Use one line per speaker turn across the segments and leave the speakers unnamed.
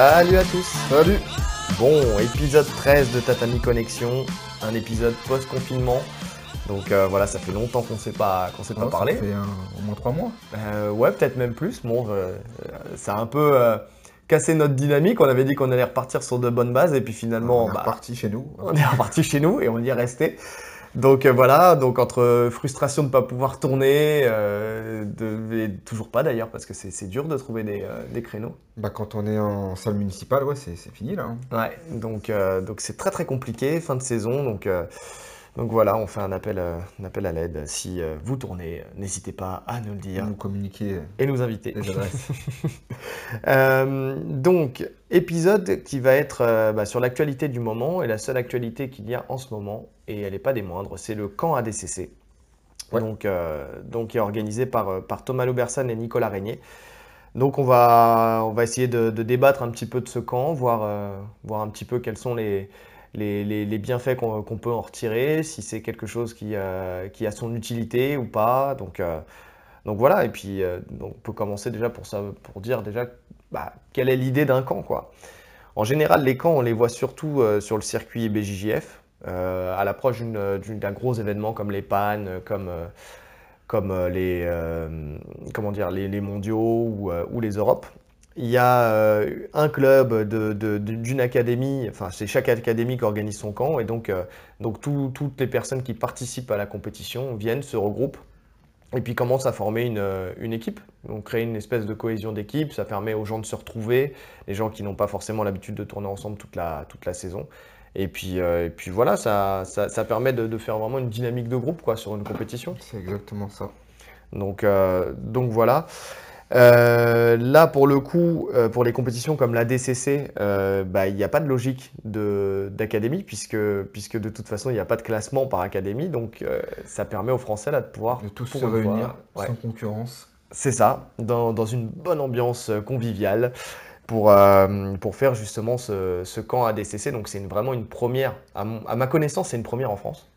Salut à tous
Salut
Bon, épisode 13 de Tatami Connexion, un épisode post-confinement. Donc euh, voilà, ça fait longtemps qu'on ne s'est pas, qu'on s'est pas
Ouais,
parlé.
Ça fait un- au moins trois mois.
Euh, ouais, peut-être même plus. Bon, euh, ça a un peu cassé notre dynamique. On avait dit qu'on allait repartir sur de bonnes bases et puis finalement,
on est
bah,
reparti chez nous.
on est reparti chez nous et on y est resté. Donc euh, voilà, donc entre frustration de ne pas pouvoir tourner, euh, de, et toujours pas d'ailleurs, parce que c'est dur de trouver des, euh, des créneaux.
Bah, quand on est en salle municipale, ouais, c'est fini là. hein.
Ouais, donc donc c'est très très compliqué, fin de saison, donc donc voilà, on fait un appel, un appel à l'aide. Si vous tournez, n'hésitez pas à nous le dire
Nous communiquer
et nous inviter.
les adresses.
Donc épisode qui va être bah, sur l'actualité du moment et la seule actualité qu'il y a en ce moment et elle n'est pas des moindres, c'est le camp ADCC.
Ouais.
Donc euh, donc qui est organisé par euh, par Thomas Laubersan et Nicolas Régnier. Donc on va, on va essayer de, de débattre un petit peu de ce camp, voir, euh, voir un petit peu quels sont les, les, les- les bienfaits qu'on qu'on peut en retirer, si c'est quelque chose qui, euh, qui a son utilité ou pas. Donc, donc voilà, et puis donc on peut commencer déjà pour, ça, pour dire déjà bah, quelle est l'idée d'un camp. Quoi. En général, les camps, on les voit surtout sur le circuit BJJF, euh, à l'approche d'une- d'un gros événement comme les pannes, comme... euh, comme euh, les, euh, comment dire, les, mondiaux ou, euh, les Europes. Il y a euh, un club d'une académie, enfin c'est chaque académie qui organise son camp, et donc, euh, donc tout- toutes les personnes qui participent à la compétition viennent, se regroupent, et puis commencent à former une, euh, équipe. Donc créer une espèce de cohésion d'équipe, ça permet aux gens de se retrouver, les gens qui n'ont pas forcément l'habitude de tourner ensemble toute la saison. Et puis, euh, et puis voilà, ça, ça, ça permet de, de faire vraiment une dynamique de groupe quoi, sur une compétition.
C'est exactement ça.
Donc, euh, donc voilà. Euh, là, pour le coup, pour les compétitions comme la DCC, bah, il n'y a pas de logique de- d'académie, puisque, puisque de toute façon, il n'y a pas de classement par académie. Donc, ça permet aux Français là, de pouvoir
De tous se réunir
ouais.
sans concurrence.
c'est ça, dans, dans une bonne ambiance conviviale pour, euh, pour faire justement ce, ce camp ADCC. Donc, c'est une- vraiment une première, à, mon- à ma connaissance, c'est une première en France.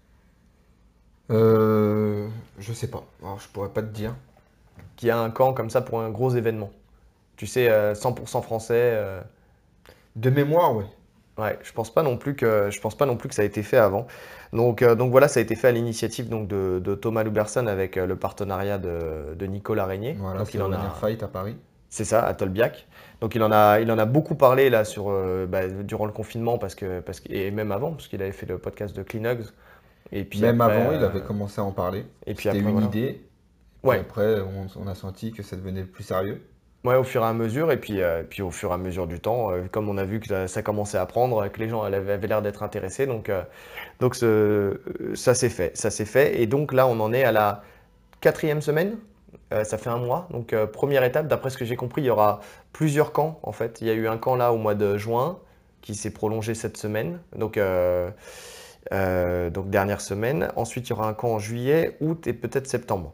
Euh, je sais pas. Alors, je pourrais pas te dire.
qui a un camp comme ça pour un gros événement. Tu sais, euh, 100% français. euh,
De mémoire, ouais.
ouais, je pense pas non plus que je pense pas non plus que ça a été fait avant. Donc, euh, donc voilà, ça a été fait à l'initiative donc de, de Thomas Luberson avec euh, le partenariat de, de Nicolas Régnier.
Voilà,
donc
c'est
il en a,
dernier fight à Paris.
C'est ça, à Tolbiac. Donc il en a, il en a beaucoup parlé là sur euh, bah, durant le confinement parce que parce que- et même avant parce qu'il avait fait le podcast de Clean Hugs. Et puis
Même
après,
avant, il
euh,
avait commencé à en parler.
Et puis
C'était
après,
une
voilà.
idée.
Ouais.
après, on, on a senti que ça devenait plus sérieux.
Ouais, au fur et à mesure, et puis, euh, puis au fur et à mesure du temps, euh, comme on a vu que ça, ça commençait à prendre, que les gens avaient, l'air d'être intéressés, donc, euh, donc ce- euh, ça s'est fait, ça s'est fait, et donc là on en est à la quatrième semaine, Euh, ça fait un mois, donc euh, première étape, d'après ce que j'ai compris, il y aura plusieurs camps en fait, il y a eu un camp là au mois de juin, qui s'est prolongé cette semaine, donc, euh, donc dernière semaine, ensuite il y aura un camp en juillet, août et peut-être septembre,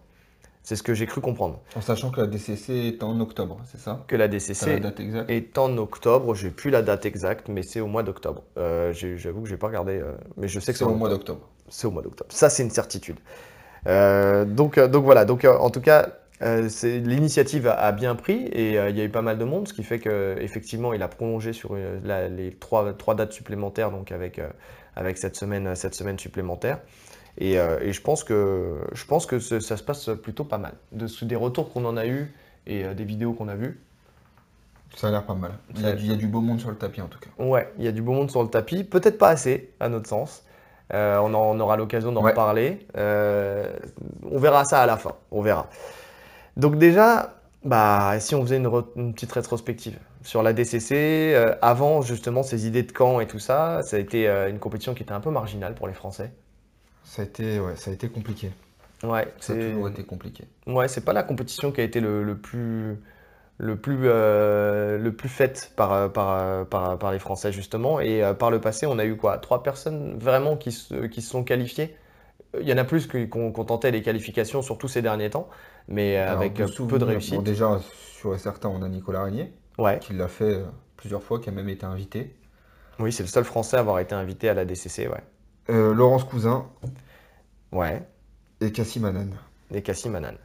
c'est ce que j'ai cru comprendre,
En sachant que la DCC est en octobre, c'est ça?
Que la DCC
la date exacte?
est en octobre. J'ai plus la date exacte, mais c'est au mois d'octobre. J'avoue que j'ai pas regardé, mais je sais que
C'est au mois
octobre.
d'octobre.
C'est au mois d'octobre. Ça, c'est une certitude. Euh, donc, euh, donc voilà. Donc, euh, en tout cas, l'initiative a, a bien pris et il y a eu pas mal de monde, ce qui fait que effectivement, il a prolongé sur la- les trois, trois dates supplémentaires, donc avec avec cette semaine, cette semaine supplémentaire. Et, euh, et je pense que je pense que ce- ça se passe plutôt pas mal. De, des retours qu'on en a eu et euh, des vidéos qu'on a vues.
Ça a l'air pas mal. Il y, a, du- il y a du beau monde sur le tapis en tout cas.
Ouais, il y a du beau monde sur le tapis. Peut-être pas assez, à notre sens. Euh, on, en- on aura l'occasion d'en
Ouais.
reparler. Euh, on verra ça à la fin. On verra. Donc déjà, bah, si on faisait une, petite rétrospective sur la DCC, euh, avant justement ces idées de camp et tout ça, ça a été une compétition qui était un peu marginale pour les Français.
Ça a été, ouais, ça a été compliqué.
Ouais,
Ça a toujours été compliqué.
ouais, c'est pas la compétition qui a été le, le plus le plus euh, le plus faite par, euh, par, euh, par, par les Français justement. Et euh, par le passé, on a eu quoi? Trois personnes vraiment qui se, qui se sont qualifiées. Il y en a plus qu'on qu'on tentait les qualifications, surtout ces derniers temps, mais euh,
Alors,
avec
de
euh, peu de
souvenirs,
réussite.
Bon, déjà, sur certains, on a Nicolas Régnier,
Ouais,
qui l'a fait euh, plusieurs fois, qui a même été invité.
oui, c'est le seul Français à avoir été invité à la DCC, ouais.
Euh, Laurence Cousin
Ouais,
et Cassim Hanan.
et Cassim Hanan.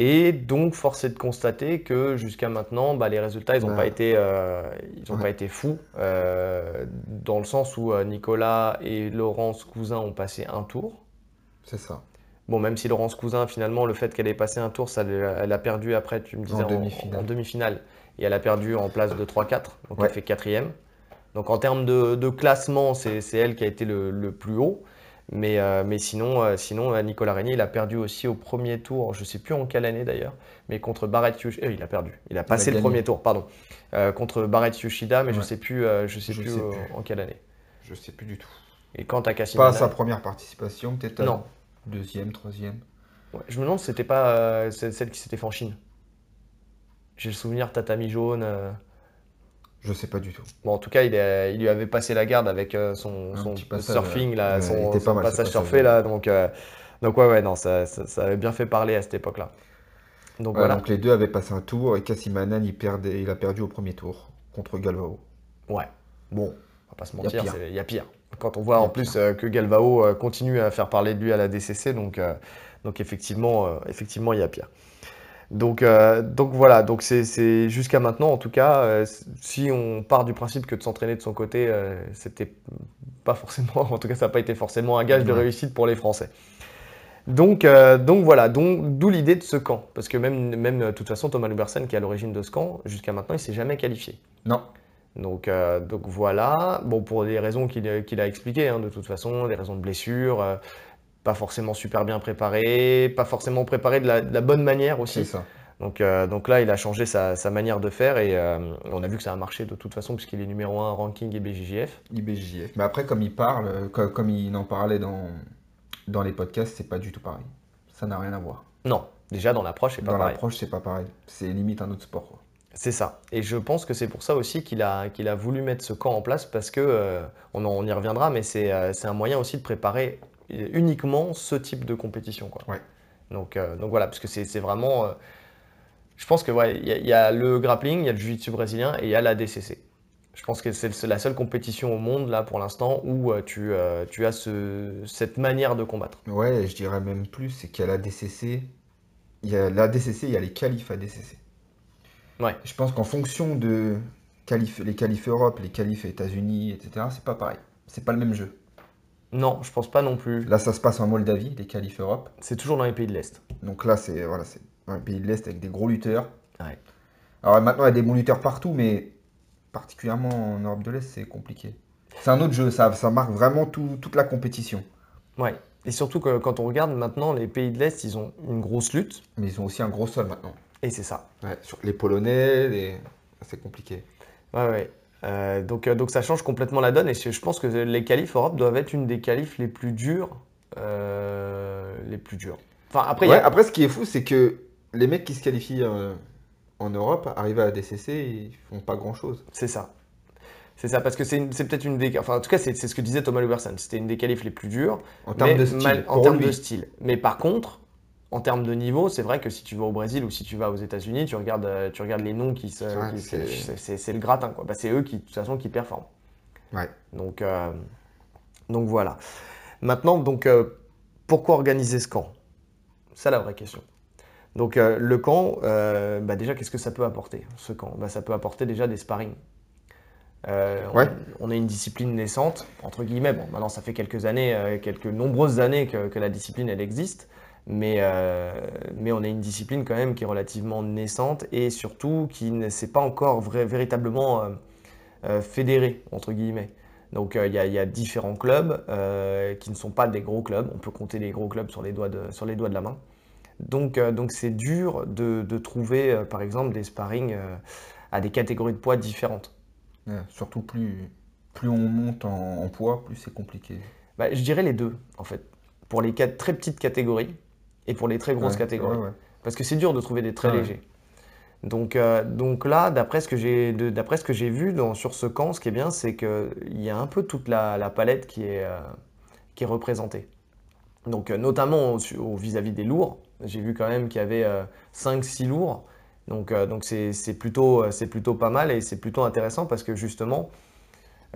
Et donc, force est de constater que jusqu'à maintenant, bah, les résultats, ils n'ont pas, été, euh, ils ont pas été fous, euh, dans le sens où euh, Nicolas et Laurence Cousin ont passé un tour.
C'est ça.
Bon, même si Laurence Cousin, finalement, le fait qu'elle ait passé un tour, ça, elle a perdu après, tu me disais, en demi-finale. et elle a perdu en place de 3-4, donc elle fait quatrième. Donc en termes de, classement, c'est elle qui a été le plus haut. Mais, euh, mais sinon, euh, sinon euh, Nicolas Régnier, il a perdu aussi au premier tour, je ne sais plus en quelle année d'ailleurs, mais contre Barrett Yoshida. il a perdu, il a passé le premier tour, pardon. contre Barrett Yoshida, mais je ne sais plus, je sais plus, en quelle année.
Je ne sais plus du tout.
Et quant à
Pas sa première participation, peut-être Non. Deuxième, troisième.
je me demande si c'était pas celle qui s'était fait en Chine. J'ai le souvenir tatami jaune.
Je sais pas du tout.
Bon, en tout cas, il, il lui avait passé la garde avec euh, son, surfing, là, son, passage surfé. Là, donc, euh, donc, ouais, ouais, non, ça, ça, avait bien fait parler à cette époque-là.
Donc, voilà. donc, les deux avaient passé un tour et Cassimanan, il, perdait, il a perdu au premier tour contre Galvao.
Ouais. Bon, on va pas se mentir, il y, a pire. Quand on voit en plus euh, que Galvao continue à faire parler de lui à la DCC, donc, donc effectivement, effectivement, il y a pire. Donc, euh, donc voilà, donc c'est jusqu'à maintenant en tout cas, euh, si on part du principe que de s'entraîner de son côté, euh, c'était pas forcément, en tout cas ça n'a pas été forcément un gage de réussite pour les Français. Donc, donc voilà, d'où l'idée de ce camp, parce que même, même de toute façon Thomas Lubersen qui est à l'origine de ce camp, jusqu'à maintenant il s'est jamais qualifié.
Non.
Donc, donc voilà, bon pour des raisons qu'il a expliquées, hein, de toute façon, des raisons de blessure pas forcément super bien préparé, pas forcément préparé de la, bonne manière aussi.
Ça.
Donc, euh, donc là, il a changé sa, manière de faire et euh, on a vu que ça a marché de toute façon puisqu'il est numéro 1 ranking IBJJF.
IBJJF. Mais après, comme il parle, comme, il en parlait dans, dans les podcasts, c'est pas du tout pareil. Ça n'a rien à voir.
Non, déjà dans l'approche, c'est pas pareil.
Dans l'approche, c'est pas pareil. C'est limite un autre sport.
C'est ça. Et je pense que c'est pour ça aussi qu'il a, qu'il a voulu mettre ce camp en place parce que, euh, on, on, y reviendra, mais c'est un moyen aussi de préparer uniquement ce type de compétition. Quoi. Donc, euh, donc voilà, parce que c'est vraiment. Euh, je pense que ouais, il y, a le grappling, il y a le jiu-jitsu brésilien et il y a la DCC. Je pense que c'est la seule compétition au monde là pour l'instant où euh, tu, tu as ce, cette manière de combattre.
Ouais, je dirais même plus, c'est qu'il y a la DCC, il y a la DCC, il y a les qualifs à DCC.
Ouais.
Je pense qu'en fonction de les qualifs Europe, les qualifs États-Unis, etc., c'est pas pareil. C'est pas le même jeu.
Non, je pense pas non plus.
Là, ça se passe en Moldavie, les qualifs Europe.
C'est toujours dans les pays de l'Est.
Donc là, c'est voilà, dans les pays de l'Est avec des gros lutteurs. Alors maintenant, il y a des bons lutteurs partout, mais particulièrement en Europe de l'Est, c'est compliqué. C'est un autre jeu, ça, ça marque vraiment toute la compétition.
Ouais. Et surtout que quand on regarde maintenant, les pays de l'Est, ils ont une grosse lutte.
Mais ils ont aussi un gros sol maintenant.
Et c'est ça.
sur les Polonais, c'est compliqué.
Ouais, ouais. Euh, donc, euh, donc ça change complètement la donne et je pense que les qualifs Europe doivent être une des qualifs les plus dures. Euh, les plus dures.
Enfin, après, après, ce qui est fou, c'est que les mecs qui se qualifient en Europe arrivent à la DCC et ils font pas grand chose.
C'est ça. C'est ça, parce que c'est peut-être une des. Enfin, en tout cas, c'est ce que disait Thomas Luberson. C'était une des qualifs les plus dures.
En termes de style.
en termes de style. Mais par contre, en termes de niveau, c'est vrai que si tu vas au Brésil ou si tu vas aux États-Unis, tu regardes, euh, tu regardes les noms qui se, c'est le gratin quoi. Bah, c'est eux qui de toute façon qui performent.
Ouais.
Donc, euh, donc voilà. Maintenant, donc euh, pourquoi organiser ce camp? C'est la vraie question. Donc le camp, bah, déjà qu'est-ce que ça peut apporter ce camp? Bah, Ça peut apporter déjà des sparring.
ouais.
on, est une discipline naissante, entre guillemets. Bon, maintenant ça fait quelques années, quelques nombreuses années que, que la discipline elle existe. Mais, euh, mais on a une discipline quand même qui est relativement naissante et surtout qui ne s'est pas encore véritablement euh, euh, fédérée, entre guillemets. Donc il y, a différents clubs qui ne sont pas des gros clubs. On peut compter les gros clubs sur les doigts de, sur les doigts de la main. Donc donc c'est dur de, de trouver par exemple des sparring à des catégories de poids différentes.
surtout plus, plus on monte en, poids, plus c'est compliqué.
Bah, je dirais les deux en fait. Pour les très petites catégories, et pour les très grosses catégories. Parce que c'est dur de trouver des très légers. Donc, euh, donc là, d'après ce que j'ai d'après ce que j'ai vu dans, sur ce camp, ce qui est bien, c'est qu'il y a un peu toute la, palette qui est, euh, qui est représentée. Donc, euh, notamment vis-à-vis des lourds, j'ai vu quand même qu'il y avait 5-6 lourds. Donc, donc c'est plutôt, plutôt pas mal et c'est plutôt intéressant parce que justement,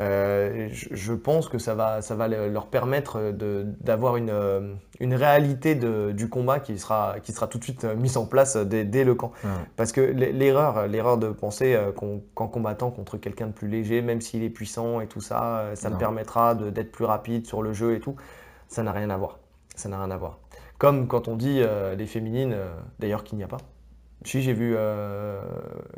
Euh, je, pense que ça va, ça va leur permettre d'avoir une, une, réalité de, du combat qui sera, qui sera tout de suite mise en place dès, le camp. Parce que l'erreur, l'erreur de penser qu'en combattant contre quelqu'un de plus léger, même s'il est puissant et tout ça, ça me permettra d'être plus rapide sur le jeu et tout, ça n'a rien à voir. Ça n'a rien à voir. Comme quand on dit les féminines, d'ailleurs qu'il n'y a pas. Si, j'ai vu euh,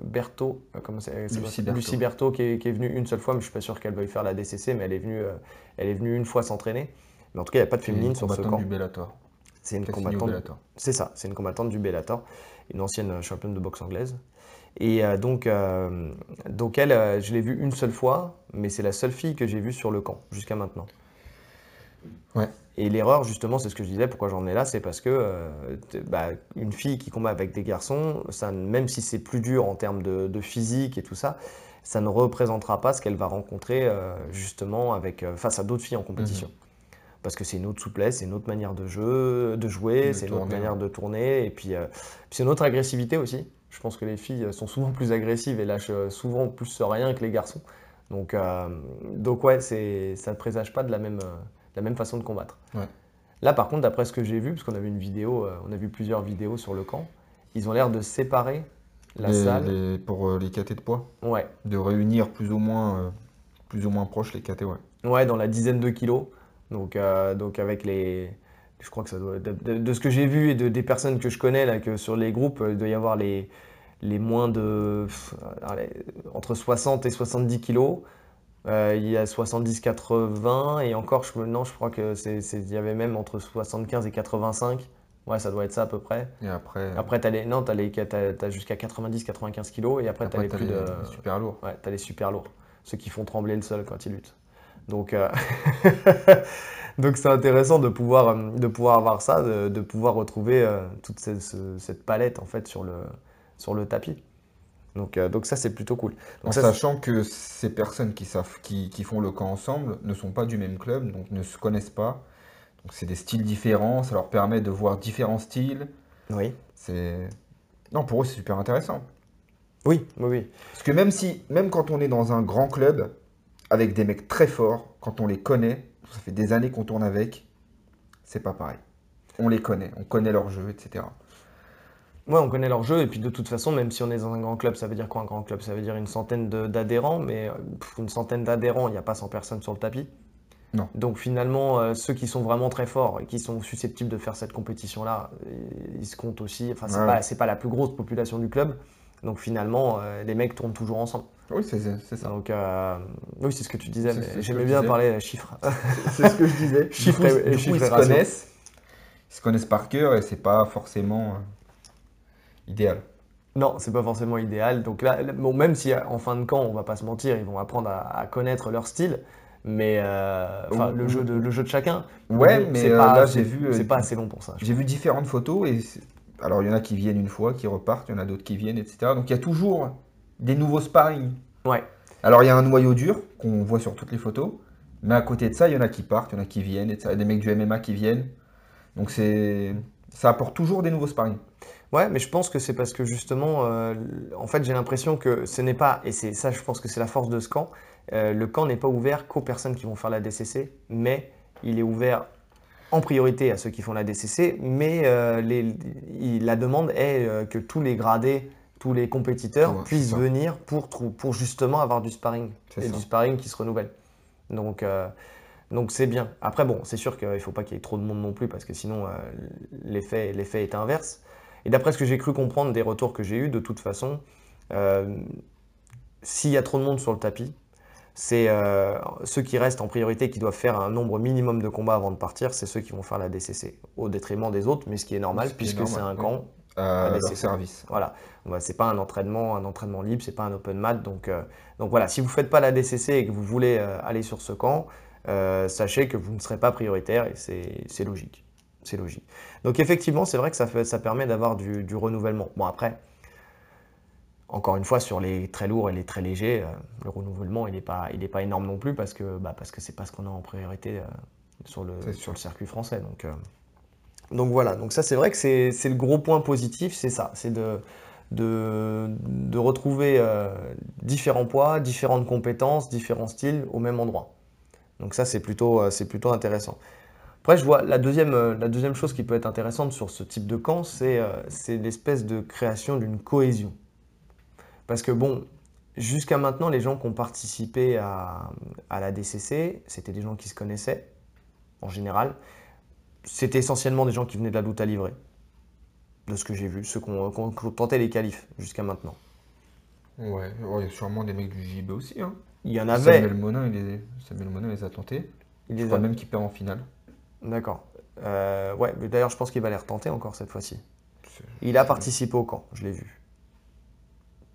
Berthaud, euh, comment c'est, Lucie, Berthaud, qui, est, venue une seule fois, mais je ne suis pas sûr qu'elle veuille faire la DCC, mais elle est venue, euh, elle est venue une fois s'entraîner. Mais en tout cas, il n'y a pas de féminine sur ce camp.
du Bellator.
C'est une combattante. C'est ça, c'est une combattante du Bellator, une ancienne championne de boxe anglaise. Et donc, donc elle, je l'ai vue une seule fois, mais c'est la seule fille que j'ai vue sur le camp jusqu'à maintenant.
Ouais.
Et l'erreur, justement, c'est ce que je disais, pourquoi j'en ai là, c'est parce que euh, bah, une fille qui combat avec des garçons, ça, même si c'est plus dur en termes de, physique et tout ça, ça ne représentera pas ce qu'elle va rencontrer euh, justement avec, euh, face à d'autres filles en compétition. Mhm. Parce que c'est une autre souplesse, c'est une autre manière de, jeu, de jouer, c'est une autre manière de tourner, et puis, c'est une autre agressivité aussi. Je pense que les filles sont souvent plus agressives et lâchent souvent plus rien que les garçons. Donc, donc ouais, ça ne présage pas de la même la même façon de combattre. Là, par contre, d'après ce que j'ai vu, parce qu'on a vu une vidéo, euh, on a vu plusieurs vidéos sur le camp, ils ont l'air de séparer la salle.
pour euh, les KT de poids
Ouais.
De réunir plus ou moins, euh, plus ou moins proches les KT, ouais.
Ouais, dans la dizaine de kilos. Donc, donc avec les. Je crois que ça doit. De, ce que j'ai vu et de, des personnes que je connais, là, que sur les groupes, il doit y avoir les, les moins de. entre 60 et 70 kilos. Euh, il y a 70-80 et encore, je, non, je crois que c'est, il y avait même entre 75 et 85. Ouais, ça doit être ça à peu près.
Et après
Après, t'as les, non, t'as, les, t'as, jusqu'à 90-95 kilos et après, tu t'as les plus de.
super lourds.
Ouais, t'as les super lourds. Ceux qui font trembler le sol quand ils luttent. Donc, euh, donc c'est intéressant de pouvoir, de pouvoir avoir ça, de, pouvoir retrouver euh, toute cette, cette, palette en fait sur le, sur le tapis. Donc, euh, donc ça, c'est plutôt cool.
en sachant que ces personnes qui, savent, qui, qui, font le camp ensemble ne sont pas du même club, donc ne se connaissent pas. Donc c'est des styles différents, ça leur permet de voir différents styles.
Oui.
C'est... Non, pour eux, c'est super intéressant.
Oui, oui, oui.
Parce que même, si, même quand on est dans un grand club, avec des mecs très forts, quand on les connaît, ça fait des années qu'on tourne avec, c'est pas pareil. On les connaît, on connaît leur jeu, etc.
Ouais, on connaît leur jeu, et puis de toute façon, même si on est dans un grand club, ça veut dire quoi un grand club? Ça veut dire une centaine d'adhérents, mais une centaine d'adhérents, il n'y a pas 100 personnes sur le tapis.
Non.
Donc finalement, euh, ceux qui sont vraiment très forts et qui sont susceptibles de faire cette compétition-là, ils se comptent aussi. Enfin, c'est pas, pas, la plus grosse population du club. Donc finalement, euh, les mecs tournent toujours ensemble.
Oui, c'est ça.
Donc, euh, oui, c'est ce que tu disais. J'aimais bien parler chiffres.
C'est ce que je disais.
chiffres et,
ils se connaissent. Ils se connaissent par cœur et c'est pas forcément idéal.
Non, c'est pas forcément idéal. Donc là, bon, même si en fin de camp, on va pas se mentir, ils vont apprendre à, connaître leur style, mais euh, le, jeu de, le jeu de chacun.
Ouais, mais euh, là j'ai vu.
C'est pas assez long pour ça.
J'ai vu différentes photos et alors il y en a qui viennent une fois, qui repartent, il y en a d'autres qui viennent, etc. Donc il y a toujours des nouveaux sparring.
Ouais.
Alors il y a un noyau dur qu'on voit sur toutes les photos, mais à côté de ça, il y en a qui partent, il y en a qui viennent, etc. Il y a des mecs du MMA qui viennent. Donc c'est ça apporte toujours des nouveaux sparring.
Ouais, mais je pense que c'est parce que justement, euh, en fait, j'ai l'impression que ce n'est pas, et c'est ça, je pense que c'est la force de ce camp, euh, le camp n'est pas ouvert qu'aux personnes qui vont faire la DCC, mais il est ouvert en priorité à ceux qui font la DCC, mais euh, la demande est que tous les gradés, tous les compétiteurs puissent venir pour, pour justement avoir du sparring, et du sparring qui se renouvelle. Donc, donc c'est bien. Après, bon, c'est sûr qu'il ne faut pas qu'il y ait trop de monde non plus, parce que sinon, l'effet est inverse. Et d'après ce que j'ai cru comprendre des retours que j'ai eus, de toute façon, euh, s'il y a trop de monde sur le tapis, c'est euh, ceux qui restent en priorité, qui doivent faire un nombre minimum de combats avant de partir, c'est ceux qui vont faire la DCC, au détriment des autres, mais ce qui est normal, puisque c'est un camp.
Euh, service.
Voilà, c'est pas un entraînement, un entraînement libre, c'est pas un open mat, donc, euh, donc voilà, si vous faites pas la DCC et que vous voulez aller sur ce camp, sachez que vous ne serez pas prioritaire et c'est logique c'est logique. Donc effectivement, c'est vrai que ça, fait, ça permet d'avoir du, renouvellement. Bon après, encore une fois, sur les très lourds et les très légers, euh, le renouvellement, il n'est pas, pas énorme non plus parce que bah, parce que c'est pas ce qu'on a en priorité euh, sur, le, sur le circuit français. Donc, euh, donc voilà, donc ça c'est vrai que c'est le gros point positif, c'est ça, c'est de, de, de retrouver différents poids, différentes compétences, différents styles au même endroit. Donc ça, c'est plutôt, c'est plutôt intéressant. Après, je vois la deuxième, la deuxième chose qui peut être intéressante sur ce type de camp, c'est l'espèce de création d'une cohésion. Parce que bon, jusqu'à maintenant, les gens qui ont participé à, à la DCC, c'était des gens qui se connaissaient, en général. C'était essentiellement des gens qui venaient de la lutte à livrer, de ce que j'ai vu, ceux qui ont, tenté les qualifs jusqu'à maintenant.
Ouais, il y a sûrement des mecs du JB aussi. Hein.
Il y en avait.
Samuel Monin, il les, Samuel Monin les a tentés. Il les a... même qu'il perd en finale.
D'accord. Euh, ouais, mais d'ailleurs, je pense qu'il va les retenter encore cette fois-ci. Il a participé au camp, je l'ai vu.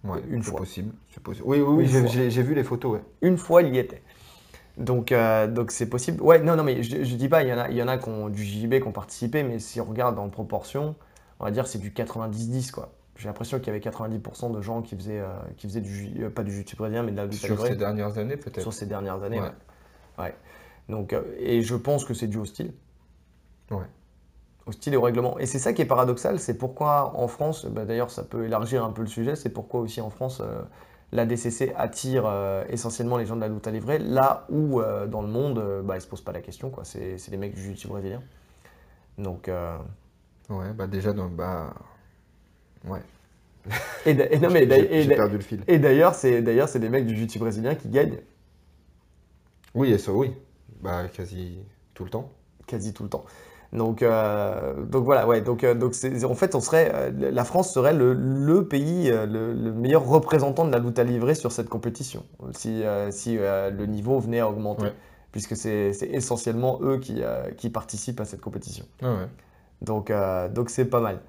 Ouais, une fois. Possible, c'est possible. Oui, oui, oui j'ai vu les photos. Ouais.
Une fois, il y était. Donc, euh, donc c'est possible. Ouais, non, non, mais je, je dis pas, il y en a, il y en a qui ont, du JB qui ont participé, mais si on regarde en proportion, on va dire c'est du 90-10 quoi. J'ai l'impression qu'il y avait 90% de gens qui faisaient, euh, qui faisaient du, euh, pas du jiu brésilien, mais de la lutte
Sur ces dernières années peut-être.
Sur ces dernières années, ouais. ouais. Donc, et je pense que c'est dû au style.
Ouais
au style et au règlement. Et c'est ça qui est paradoxal, c'est pourquoi en France, bah, d'ailleurs ça peut élargir un peu le sujet, c'est pourquoi aussi en France euh, la DCC attire euh, essentiellement les gens de la lutte à livrer, là où euh, dans le monde, bah, ils ne se posent pas la question, quoi. C'est, c'est les mecs du jiu brésilien. Donc...
Ouais, bah déjà, donc, bah... Ouais.
Et, non, mais,
j'ai, perdu le fil.
Et d'ailleurs, c'est, d'ailleurs, c'est des mecs du jiu brésilien qui gagnent.
Oui, et ça, oui. Bah, quasi tout le temps.
Quasi tout le temps. Donc, euh, donc voilà, ouais. Donc, euh, donc en fait, on serait, euh, la France serait le, le pays, le, meilleur représentant de la lutte à livrer sur cette compétition, si, si le niveau venait à augmenter, puisque c'est essentiellement eux qui, qui, participent à cette compétition.
Ah ouais.
Donc, donc c'est pas mal.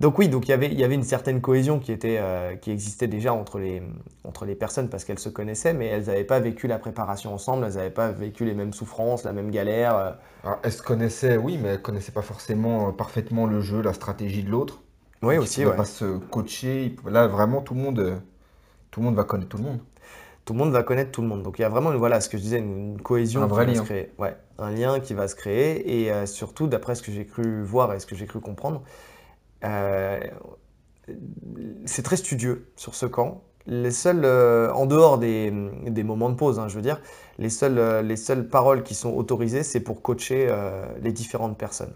Donc oui, donc il y avait, il y avait une certaine cohésion qui, était, euh, qui existait déjà entre les, entre les personnes parce qu'elles se connaissaient, mais elles n'avaient pas vécu la préparation ensemble, elles n'avaient pas vécu les mêmes souffrances, la même galère. Euh.
Alors, elles se connaissaient, oui, mais elles ne connaissaient pas forcément euh, parfaitement le jeu, la stratégie de l'autre.
Oui, aussi.
Ils ne pas se coacher. Là, vraiment, tout le, monde, tout le monde va connaître tout le monde.
Tout le monde va connaître tout le monde. Donc il y a vraiment, voilà, ce que je disais, une cohésion
un
qui
va
se créer. Ouais, un lien qui va se créer. Et surtout, d'après ce que j'ai cru voir et ce que j'ai cru comprendre, c'est très studieux sur ce camp. Les seuls, euh, en dehors des, moments de pause, hein, je veux dire, les seules, euh, les seules paroles qui sont autorisées, c'est pour coacher les différentes personnes.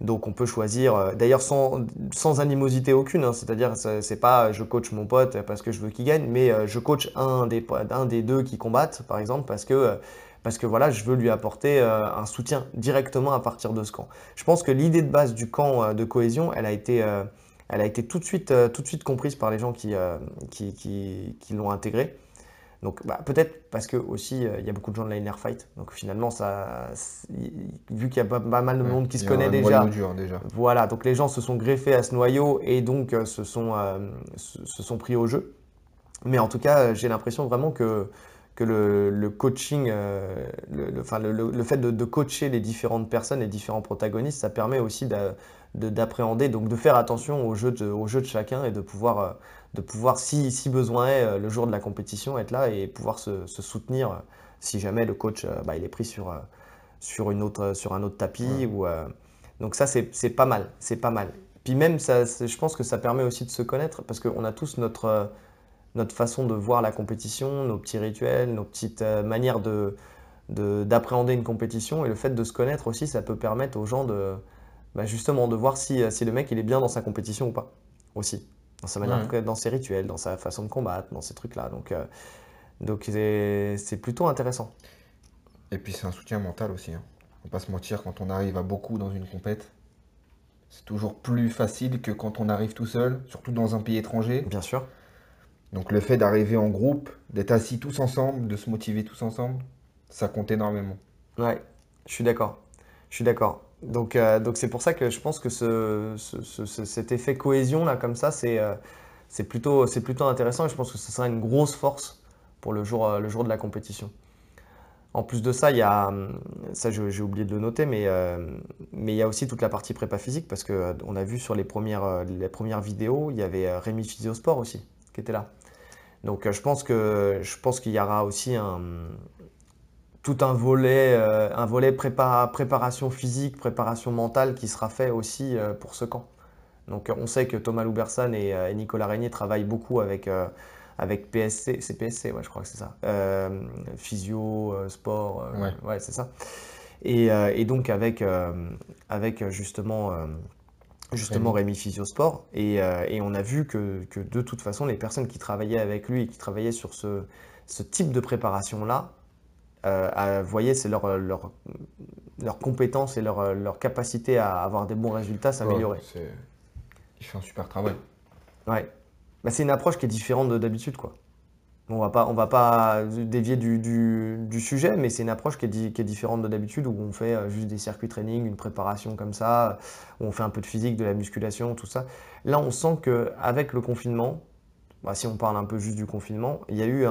Donc on peut choisir, d'ailleurs sans, sans, animosité aucune, hein, c'est-à-dire c'est pas je coach mon pote parce que je veux qu'il gagne, mais je coach un des, un des deux qui combattent, par exemple, parce que parce que voilà, je veux lui apporter euh, un soutien directement à partir de ce camp. Je pense que l'idée de base du camp euh, de cohésion, elle a été, euh, elle a été tout, de suite, tout de suite comprise par les gens qui, qui, qui, l'ont intégré. Donc bah, peut-être parce que aussi il y a beaucoup de gens de la Inner Fight. Donc finalement, ça, vu qu'il y a pas, mal de monde qui se connaît déjà,
déjà,
voilà. Donc les gens se sont greffés à ce noyau et donc se sont, se sont pris au jeu. Mais en tout cas, j'ai l'impression vraiment que que le, coaching, euh, le, enfin, le, fait de, coacher les différentes personnes, les différents protagonistes, ça permet aussi d'appréhender, donc de faire attention au jeu de, au jeu de chacun et de pouvoir, euh, de pouvoir si, si besoin est, euh, le jour de la compétition, être là et pouvoir se, soutenir si jamais le coach bah, il est pris sur, sur, une autre, sur un autre tapis. Ou, donc ça, c'est pas mal, c'est pas mal. Puis même, ça, je pense que ça permet aussi de se connaître parce qu'on a tous notre notre façon de voir la compétition, nos petits rituels, nos petites euh, manières de, d'appréhender une compétition. Et le fait de se connaître aussi, ça peut permettre aux gens de bah, justement de voir si, si, le mec il est bien dans sa compétition ou pas. Aussi. Dans sa manière, dans ses rituels, dans sa façon de combattre, dans ces trucs-là. Donc, euh, donc c'est plutôt intéressant.
Et puis c'est un soutien mental aussi. Hein. On va pas se mentir, quand on arrive à beaucoup dans une compète, c'est toujours plus facile que quand on arrive tout seul, surtout dans un pays étranger.
Bien sûr.
Donc le fait d'arriver en groupe, d'être assis tous ensemble, de se motiver tous ensemble, ça compte énormément.
Ouais, je suis d'accord. Je suis d'accord. Donc euh, c'est pour ça que je pense que ce, cet effet cohésion là comme ça c'est euh, c'est plutôt intéressant et je pense que ce sera une grosse force pour le jour euh, de la compétition. En plus de ça, il y a ça j'ai oublié de le noter, mais mais il y a aussi toute la partie prépa physique parce que on a vu sur les premières les premières vidéos, il y avait Rémi Physiosport aussi qui était là. Donc euh, je pense que je pense qu'il y aura aussi un, tout un volet, euh, un volet préparation physique, préparation mentale qui sera fait aussi euh, pour ce camp. Donc on sait que Thomas Loubersan et, Nicolas Régnier travaillent beaucoup avec, avec PSC, c'est PSC, ouais, je crois que c'est ça. physio, sport, ouais, c'est ça. Et, et, donc avec, avec justement justement Rémi, Physiosport. Et, euh, et, on a vu que, que, de toute façon, les personnes qui travaillaient avec lui et qui travaillaient sur ce, ce type de préparation-là, euh, voyaient c'est leur, leur, leur, compétence et leur, leur, capacité à avoir des bons résultats s'améliorer.
il fait un super travail.
Ouais. Bah, c'est une approche qui est différente de d'habitude, quoi. On va pas, on va pas dévier du, sujet, mais c'est une approche qui est, qui est différente de d'habitude où on fait euh, juste des circuits training, une préparation comme ça, où on fait un peu de physique, de la musculation, tout ça. Là, on sent qu'avec le confinement, bah, si on parle un peu juste du confinement, il y a eu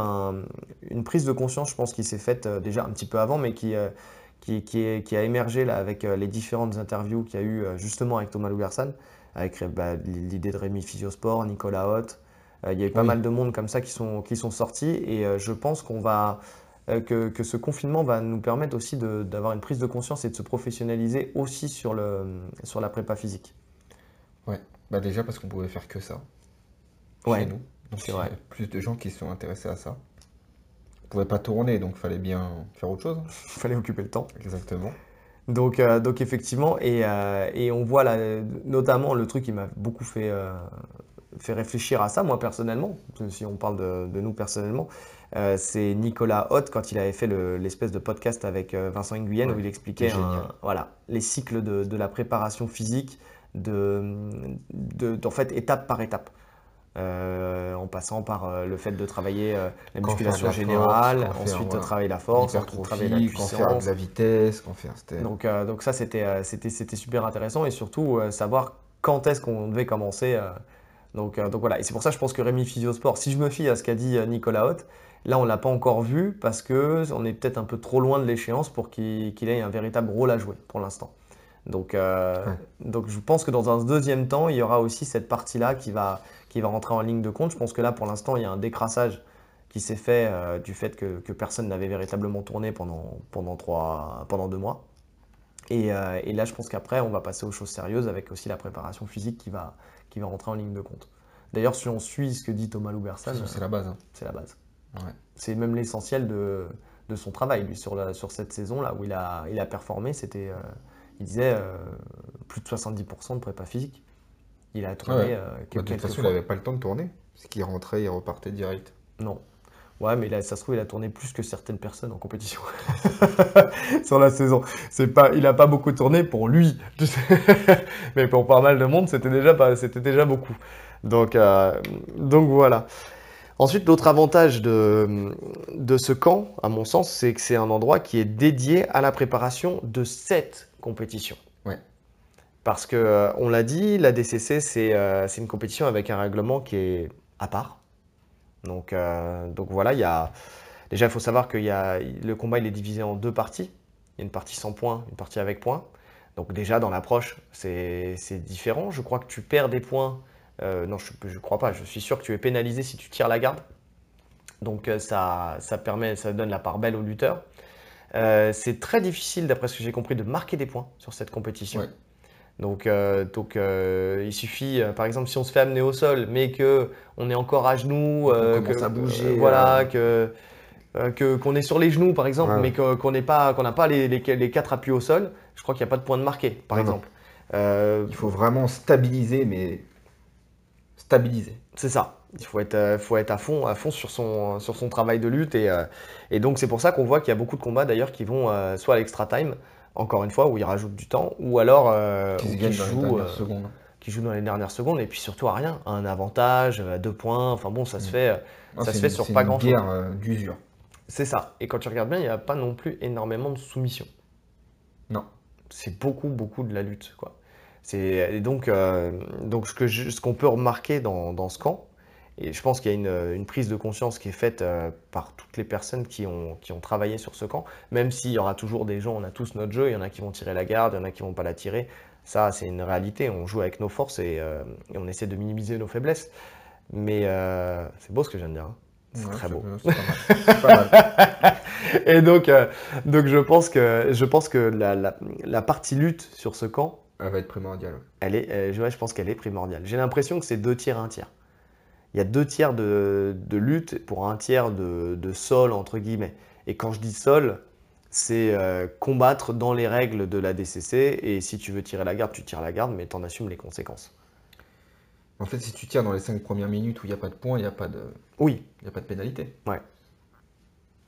une prise de conscience, je pense, qui s'est faite euh, déjà un petit peu avant, mais qui, euh, qui, qui, a émergé là avec les différentes interviews qu'il y a eu justement avec Thomas Louversan, avec bah, l'idée de Rémi Physiosport, Nicolas Hoth. Euh, il y a eu pas mal de monde comme ça qui sont, qui sont sortis et euh, je pense qu'on va, euh, que, que, ce confinement va nous permettre aussi d'avoir une prise de conscience et de se professionnaliser aussi sur, le, sur la prépa physique.
Ouais, bah déjà parce qu'on pouvait faire que ça
ouais.
nous. Donc il y a plus de gens qui sont intéressés à ça. On pouvait pas tourner, donc il fallait bien faire autre chose.
Il fallait occuper le temps.
Exactement.
Donc, donc effectivement, et, et, on voit là, notamment le truc qui m'a beaucoup fait, fait réfléchir à ça, moi personnellement, si on parle de, nous personnellement, euh, c'est Nicolas Hoth quand il avait fait l'espèce de podcast avec euh, Vincent Nguyen où il expliquait voilà, les cycles de, la préparation physique, de, en fait étape par étape. Euh, en passant par le fait de travailler la musculation générale, ensuite travailler la force, travailler la puissance,
la vitesse,
donc, donc ça c'était super intéressant et surtout savoir quand est-ce qu'on devait commencer donc, euh, donc voilà, et c'est pour ça que je pense que Rémi Physiosport, si je me fie à ce qu'a dit euh, Nicolas Hoth, là on ne l'a pas encore vu parce qu'on est peut-être un peu trop loin de l'échéance pour qu'il ait un véritable rôle à jouer pour l'instant. Donc, euh, donc je pense que dans un deuxième temps, il y aura aussi cette partie-là qui va, qui va rentrer en ligne de compte. Je pense que là pour l'instant, il y a un décrassage qui s'est fait du fait que, que personne n'avait véritablement tourné pendant, pendant, trois, pendant deux mois. Et, et là, je pense qu'après, on va passer aux choses sérieuses avec aussi la préparation physique qui va, qui va rentrer en ligne de compte. D'ailleurs, si on suit ce que dit Thomas Loubersan,
c'est la base. Hein.
C'est la base. C'est même l'essentiel de, de, son travail. Lui, sur, la, sur cette saison-là où il a, il a performé, c'était, euh, il disait euh, plus de 70% de prépa physique. Il a tourné euh,
quelques, De toute façon, il n'avait pas le temps de tourner. Parce qu'il rentrait, il repartait direct.
Non. Ouais, mais là, ça se trouve, il a tourné plus que certaines personnes en compétition sur la saison. C'est pas, il n'a pas beaucoup tourné pour lui, mais pour pas mal de monde, c'était déjà, pas, c'était déjà beaucoup. Donc, euh, donc voilà. Ensuite, l'autre avantage de, de ce camp, à mon sens, c'est que c'est un endroit qui est dédié à la préparation de cette compétition.
Ouais.
Parce que, euh, on l'a dit, la DCC, c'est, euh, c'est une compétition avec un règlement qui est à part donc, euh, donc voilà, il y a... déjà il faut savoir que y a... le combat il est divisé en deux parties. Il y a une partie sans points, une partie avec points. Donc déjà dans l'approche c'est différent. Je crois que tu perds des points. Euh, non, je ne crois pas. Je suis sûr que tu es pénalisé si tu tires la garde. Donc euh, ça, permet, ça donne la part belle au lutteur. c'est très difficile, d'après ce que j'ai compris, de marquer des points sur cette compétition. Donc, euh, donc euh, il suffit, euh, par exemple, si on se fait amener au sol, mais que on est encore à genoux,
que ça bouger,
voilà, que qu'on est sur les genoux, par exemple, mais qu'on n'est pas, qu'on n'a pas les, les, quatre appuis au sol, je crois qu'il n'y a pas de point de marqué, par exemple.
il faut vraiment stabiliser, mais stabiliser.
C'est ça. Il faut être, faut être à fond, à fond sur son, sur son travail de lutte, et, et donc c'est pour ça qu'on voit qu'il y a beaucoup de combats d'ailleurs qui vont soit à l'extra time encore une fois, où il rajoute du temps, ou alors
euh, qui, joue, euh,
qui joue dans les dernières secondes, et puis surtout à rien, un avantage, à deux points, enfin bon, ça se mm. fait, ça se fait sur pas grand-chose.
C'est une guerre euh, d'usure.
C'est ça. Et quand tu regardes bien, il n'y a pas non plus énormément de soumission.
Non.
C'est beaucoup, beaucoup de la lutte, quoi. C'est donc, donc ce qu'on peut remarquer dans, dans ce camp, et je pense qu'il y a une, prise de conscience qui est faite euh, par toutes les personnes qui ont, qui ont travaillé sur ce camp, même s'il y aura toujours des gens, on a tous notre jeu, il y en a qui vont tirer la garde, il y en a qui vont pas la tirer. Ça, c'est une réalité, on joue avec nos forces et, euh, on essaie de minimiser nos faiblesses. Mais euh, c'est beau ce que je viens de dire. Hein. C'est très beau.
Pas mal.
et donc, donc je pense que, je pense que la, la, partie lutte sur ce camp
Elle va être primordiale.
Elle est, euh, je pense qu'elle est primordiale. J'ai l'impression que c'est deux tiers, un tiers. Il y a deux tiers de, lutte pour un tiers de, sol, entre guillemets. Et quand je dis sol, c'est euh, combattre dans les règles de la DCC. Et si tu veux tirer la garde, tu tires la garde, mais tu en assumes les conséquences.
En fait, si tu tires dans les cinq premières minutes où il n'y a pas de points, il n'y a pas de.
Oui.
Il n'y a pas de pénalité.
Ouais.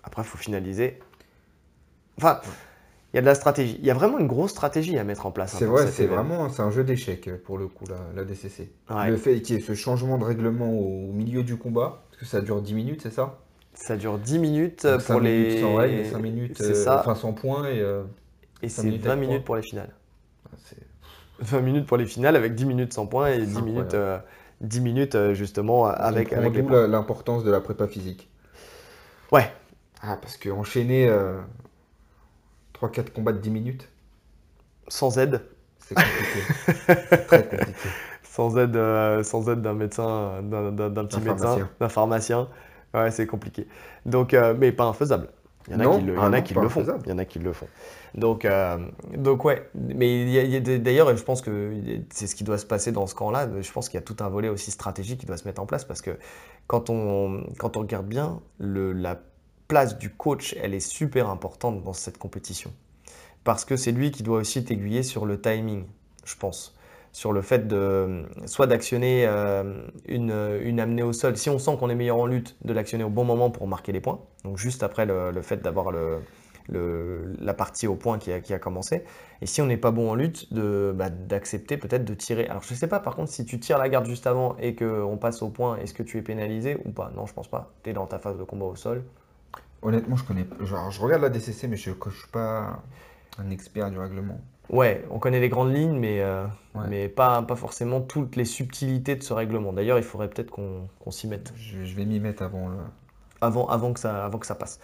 Après, il faut finaliser. Enfin, il y a de la stratégie. Il y a vraiment une grosse stratégie à mettre en place.
Hein, c'est vrai, c'est vraiment c'est un jeu d'échecs pour le coup, la, DCC. Le fait qu'il y ait ce changement de règlement au milieu du combat, parce que ça dure 10 minutes, c'est ça?
Ça dure 10 minutes pour les.
sans règles, 5 minutes, euh, ça. enfin sans points et. Euh,
et c'est 20 minutes pour les finales. 20 ah, minutes pour les finales avec 10 minutes sans points et 10 minutes, 10 euh, minutes justement avec, avec
l'importance de la prépa physique.
Ouais.
Ah, parce qu'enchaîner 3-4 combats de 10 minutes.
Sans aide.
C'est compliqué. très compliqué.
Sans aide, euh, sans aide d'un médecin, d'un petit médecin, d'un pharmacien. Ouais, c'est compliqué. Donc, euh, mais pas infaisable. Il y en a qui le, y en a ah qui le font. Il y en a qui le font. Donc, euh, donc ouais. Mais d'ailleurs, je pense que c'est ce qui doit se passer dans ce camp-là. Je pense qu'il y a tout un volet aussi stratégique qui doit se mettre en place parce que quand on, quand on regarde bien, le, la place du coach, elle est super importante dans cette compétition. Parce que c'est lui qui doit aussi t'aiguiller sur le timing, je pense. Sur le fait de soit d'actionner euh, une, une, au sol, si on sent qu'on est meilleur en lutte, de l'actionner au bon moment pour marquer les points. Donc juste après le, fait d'avoir le, la partie au point qui a, qui a, commencé. Et si on n'est pas bon en lutte, bah, d'accepter peut-être de tirer. Alors je ne sais pas par contre si tu tires la garde juste avant et qu'on passe au point, est-ce que tu es pénalisé ou pas? Non, je pense pas. Tu es dans ta phase de combat au sol.
Honnêtement, je connais. Genre, je regarde la DCC, mais je ne suis pas un expert du règlement.
Ouais, on connaît les grandes lignes, mais, euh, mais pas, pas forcément toutes les subtilités de ce règlement. D'ailleurs, il faudrait peut-être qu'on s'y mette.
Je, vais m'y mettre avant, le...
avant, avant, que ça, avant que ça passe.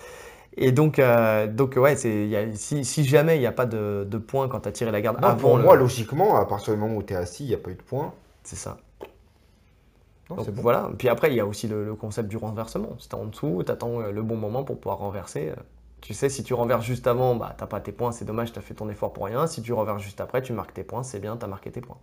Et donc, euh, donc ouais, si, si, jamais il n'y a pas de, de points quand tu as tiré la garde avant.
Pour moi, logiquement, à partir du moment où tu es assis, il n'y a pas eu de points.
C'est ça. Donc, voilà. Puis après, il y a aussi le, concept du renversement. Si tu en dessous, tu attends euh, le bon moment pour pouvoir renverser. Euh. Tu sais, si tu renverses juste avant, bah, tu n'as pas tes points, c'est dommage, tu as fait ton effort pour rien. Si tu renverses juste après, tu marques tes points, c'est bien, tu as marqué tes points.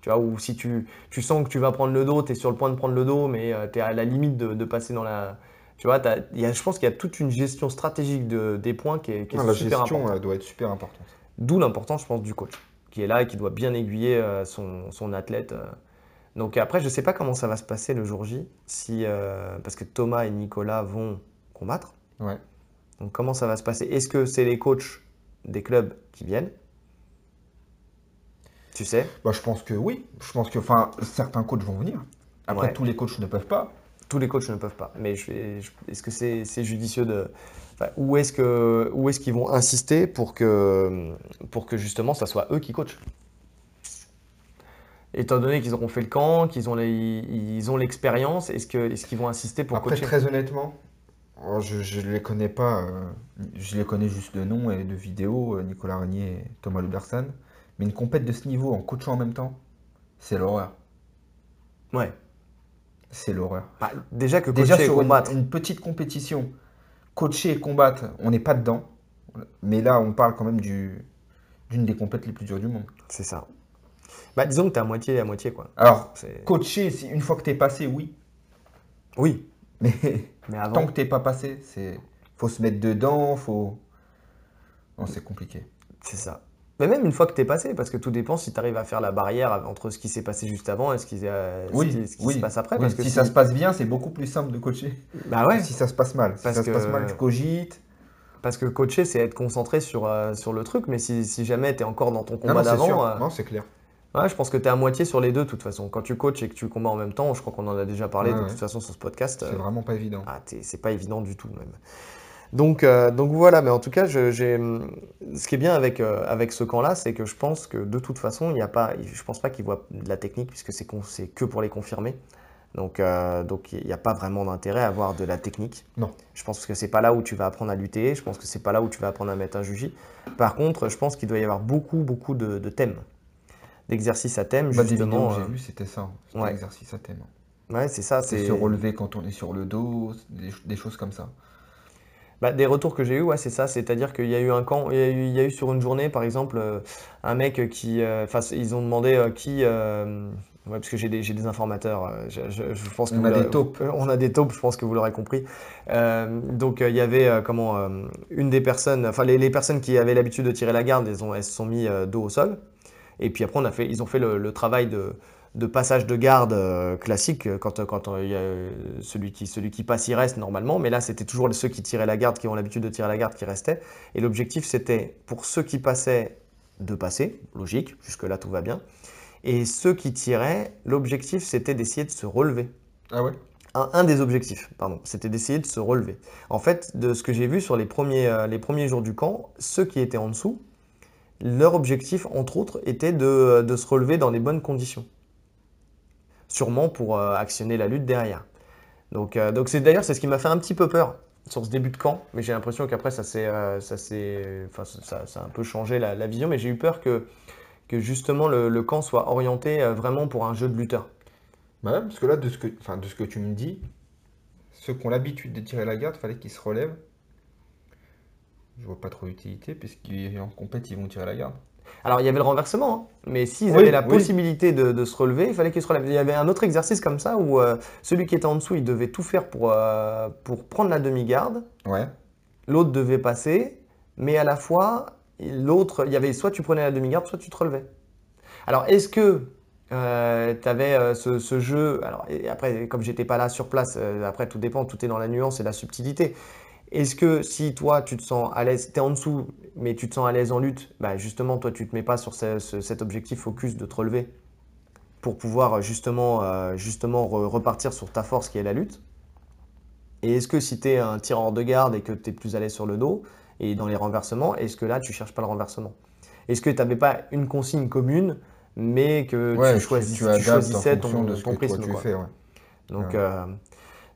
Tu vois, ou si tu, tu, sens que tu vas prendre le dos, tu es sur le point de prendre le dos, mais euh, tu es à la limite de, passer dans la. Tu vois, y a, je pense qu'il y a toute une gestion stratégique de, des points qui est, qui
la gestion doit être super importante.
D'où l'importance, je pense, du coach, qui est là et qui doit bien aiguiller son, son athlète. Donc après, je ne sais pas comment ça va se passer le jour J, si, euh, parce que Thomas et Nicolas vont combattre.
Ouais.
Donc comment ça va se passer? Est-ce que c'est les coachs des clubs qui viennent? Tu sais?
Bah, Je pense que oui. Je pense que certains coachs vont venir. Après, tous les coachs ne peuvent pas.
Tous les coachs ne peuvent pas. Mais est-ce que c'est judicieux de... où est-ce qu'ils est vont insister pour que, pour que justement, ça soit eux qui coachent? Étant donné qu'ils auront fait le camp, qu'ils ont l'expérience, est-ce qu'ils vont insister pour
Après, très honnêtement, oh, je ne les connais pas. Euh, je les connais juste de nom et de vidéo, euh, Nicolas Régnier et Thomas Ludersan. Mais une compète de ce niveau en coachant en même temps, c'est l'horreur.
Ouais.
C'est l'horreur.
Bah, déjà que déjà sur
une, petite compétition, coacher et combattre, on n'est pas dedans. Mais là, on parle quand même d'une des compètes les plus dures du monde.
C'est ça. Bah, disons que tu es à moitié à moitié. Quoi.
Alors, coacher, une fois que tu es passé, oui.
Oui.
Mais, tant que tu n'es pas passé, c'est faut se mettre dedans, faut. Non, c'est compliqué.
C'est ça. Mais même une fois que tu es passé, parce que tout dépend si tu arrives à faire la barrière entre ce qui s'est passé juste avant et ce qui,
oui,
se passe après.
parce que si, ça se passe bien, c'est beaucoup plus simple de coacher.
Bah ouais.
Si ça se passe mal. Si ça se passe mal, tu cogites.
Parce que coacher, c'est être concentré sur, euh, sur le truc, mais si, si jamais tu es encore dans ton combat d'avant.
Euh, non, c'est clair.
Ouais, je pense que tu es à moitié sur les deux, de toute façon. Quand tu coaches et que tu combats en même temps, je crois qu'on en a déjà parlé de toute façon sur ce podcast.
C'est euh, vraiment pas évident.
Ah, c'est pas évident du tout, même. Donc, euh, donc voilà, mais en tout cas, je, ce qui est bien avec, euh, avec ce camp-là, c'est que je pense que de toute façon, il n'y a pas, je pense pas qu'ils voient de la technique, puisque c'est que pour les confirmer. Donc, donc il n'y a pas vraiment d'intérêt à avoir de la technique.
Non.
Je pense que c'est pas là où tu vas apprendre à lutter. Je pense que c'est pas là où tu vas apprendre à mettre un juji. Par contre, je pense qu'il doit y avoir beaucoup, beaucoup de, de thèmes d'exercice à thème.
Bah, justement, j'ai euh, vu, c'était ça. C'était ouais. l'exercice à thème.
Ouais, c'est ça.
C'est se relever quand on est sur le dos, des, choses comme ça.
Bah, des retours que j'ai eu, ouais, c'est ça. C'est-à-dire qu'il y a eu un camp, il y a eu, il y a eu sur une journée, par exemple, euh, un mec qui, euh, enfin, ils ont demandé euh, qui, euh, ouais, parce que j'ai des, des informateurs. euh, je, je- je pense que
On a des taupes.
euh, On a des taupes, je pense que vous l'aurez compris. Euh, donc euh, il y avait euh, comment euh, une des personnes, enfin les, les personnes qui avaient l'habitude de tirer la garde, elles, ont, elles se sont mis euh, dos au sol. Et puis après, on a fait, ils ont fait le, le travail de, de passage de garde euh, classique, euh, quand, euh, quand euh, il y a, celui, qui, celui qui passe, il reste normalement. Mais là, c'était toujours ceux qui tiraient la garde, qui ont l'habitude de tirer la garde, qui restaient. Et l'objectif, c'était pour ceux qui passaient, de passer, logique, jusque-là, tout va bien. Et ceux qui tiraient, l'objectif, c'était d'essayer de se relever.
Ah ouais?
Un, un des objectifs, pardon, c'était d'essayer de se relever. En fait, de ce que j'ai vu sur les premiers, euh, les premiers jours du camp, ceux qui étaient en dessous, leur objectif, entre autres, était de, de se relever dans les bonnes conditions. Sûrement pour euh, actionner la lutte derrière. Donc, euh, donc c'est d'ailleurs c'est ce qui m'a fait un petit peu peur sur ce début de camp, mais j'ai l'impression qu'après ça euh, ça enfin ça, a un peu changé la, vision, mais j'ai eu peur que, que justement le, camp soit orienté vraiment pour un jeu de lutteur.
Bah ouais, parce que là, de ce que, enfin, de ce que tu me dis, ceux qui ont l'habitude de tirer la garde, fallait qu'ils se relèvent. Je vois pas trop l'utilité, puisqu'en compète, ils vont tirer la garde.
Alors, il y avait le renversement, hein, mais s'ils
Oui,
avaient la
oui.
possibilité de, de se relever, il fallait qu'ils se relèvent. Il y avait un autre exercice comme ça où euh, celui qui était en dessous, il devait tout faire pour, euh, pour prendre la demi-garde.
Ouais.
L'autre devait passer, mais à la fois, l'autre, il y avait soit tu prenais la demi-garde, soit tu te relevais. Alors, est-ce que tu avais ce, ce jeu Alors, et après, comme j'étais pas là sur place, euh, après, tout dépend, tout est dans la nuance et la subtilité. Est-ce que si toi tu te sens à l'aise, tu es en dessous, mais tu te sens à l'aise en lutte, bah justement toi tu te mets pas sur ce- ce- cet objectif focus de te relever pour pouvoir justement, euh, justement re- repartir sur ta force qui est la lutte? Et est-ce que si tu es un tireur de garde et que tu es plus à l'aise sur le dos et dans les renversements, est-ce que là tu cherches pas le renversement? Est-ce que tu n'avais pas une consigne commune mais que
Ouais,
tu, choisis-
tu
tu choisissais ton,
de ce
ton
que toi
prisme
tu
quoi?
fais, ouais.
Donc,
Ouais.
euh,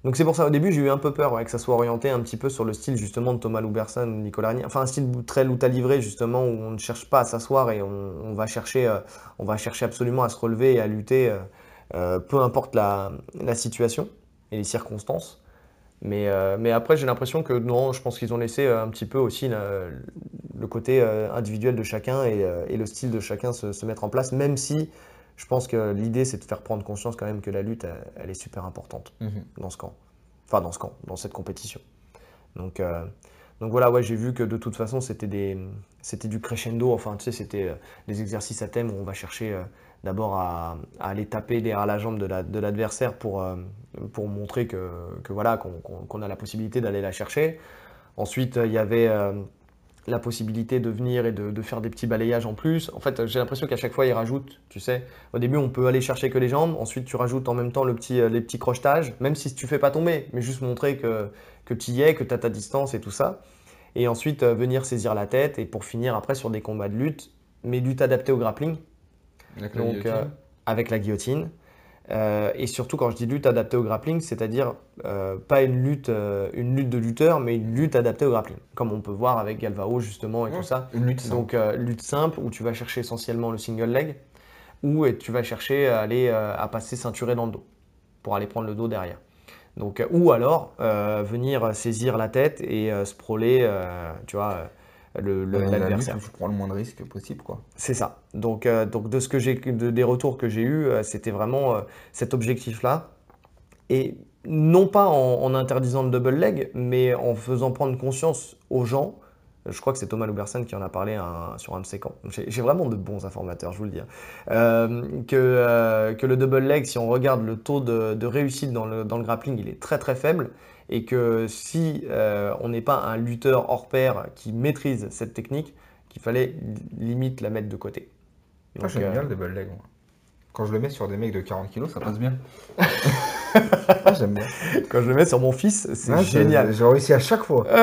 donc c'est pour ça, au début, j'ai eu un peu peur ouais, que ça soit orienté un petit peu sur le style justement de Thomas Louberson ou Nicolas Régnier. Enfin, un style très loot à livrer justement où on ne cherche pas à s'asseoir et on, va chercher, euh, on va chercher absolument à se relever et à lutter, euh, euh, peu importe la, situation et les circonstances. Mais, mais après, j'ai l'impression que non, je pense qu'ils ont laissé un petit peu aussi le côté individuel de chacun et, le style de chacun se mettre en place, même si je pense que l'idée, c'est de faire prendre conscience quand même que la lutte, elle- elle est super importante
Mhm.
dans ce camp. Enfin, dans ce camp, dans cette compétition. Donc, euh, donc voilà, ouais, j'ai vu que de toute façon, c'était des, c'était du crescendo. Enfin, tu sais, c'était euh, des exercices à thème où on va chercher euh, d'abord à, à aller taper derrière la jambe de la- de l'adversaire pour, euh, pour montrer que, que voilà, qu'on qu'on- qu'on a la possibilité d'aller la chercher. Ensuite, il y avait la possibilité de venir et de, de faire des petits balayages en plus. En fait, j'ai l'impression qu'à chaque fois, ils rajoutent, tu sais, au début, on peut aller chercher que les jambes, ensuite, tu rajoutes en même temps le petit, euh, les petits crochetages, même si tu fais pas tomber, mais juste montrer que, que tu y es, que tu as ta distance et tout ça. Et ensuite, euh, venir saisir la tête, et pour finir après sur des combats de lutte, mais lutte adaptée au grappling,
Avec la
donc
guillotine.
euh, avec la guillotine. Euh, et surtout, quand je dis lutte adaptée au grappling, c'est-à-dire euh, pas une lutte, euh, une lutte de lutteur, mais une lutte adaptée au grappling, comme on peut voir avec Galvao justement et tout ça.
Une lutte simple.
Donc lutte simple où tu vas chercher essentiellement le single leg, ou tu vas chercher à aller à passer ceinturé dans le dos pour aller prendre le dos derrière. Donc ou alors venir saisir la tête et sprawler, euh, tu vois, le, le-
lutte
l'adversaire.
tu prends le moins de risques possible, quoi.
C'est ça. Donc, euh, donc de ce que j'ai, de- des retours que j'ai eus, euh, c'était vraiment euh, cet objectif-là. Et non pas en, en interdisant le double leg, mais en faisant prendre conscience aux gens. Je crois que c'est Thomas Louberson qui en a parlé un- sur un de ses camps. J'ai j'ai vraiment de bons informateurs, je vous le dis. hein. Que, que le double leg, si on regarde le taux de, de réussite dans le, dans le grappling, il est très très faible. Et que si euh, on n'est pas un lutteur hors pair qui maîtrise cette technique, qu'il fallait limite la mettre de côté.
Ah,
Donc,
j'aime
euh,
bien le double leg, moi. Quand je le mets sur des mecs de 40 kilos, ça passe bien. ah, j'aime bien.
quand je le mets sur mon fils, c'est
Ouais,
génial.
J'ai réussi à chaque fois.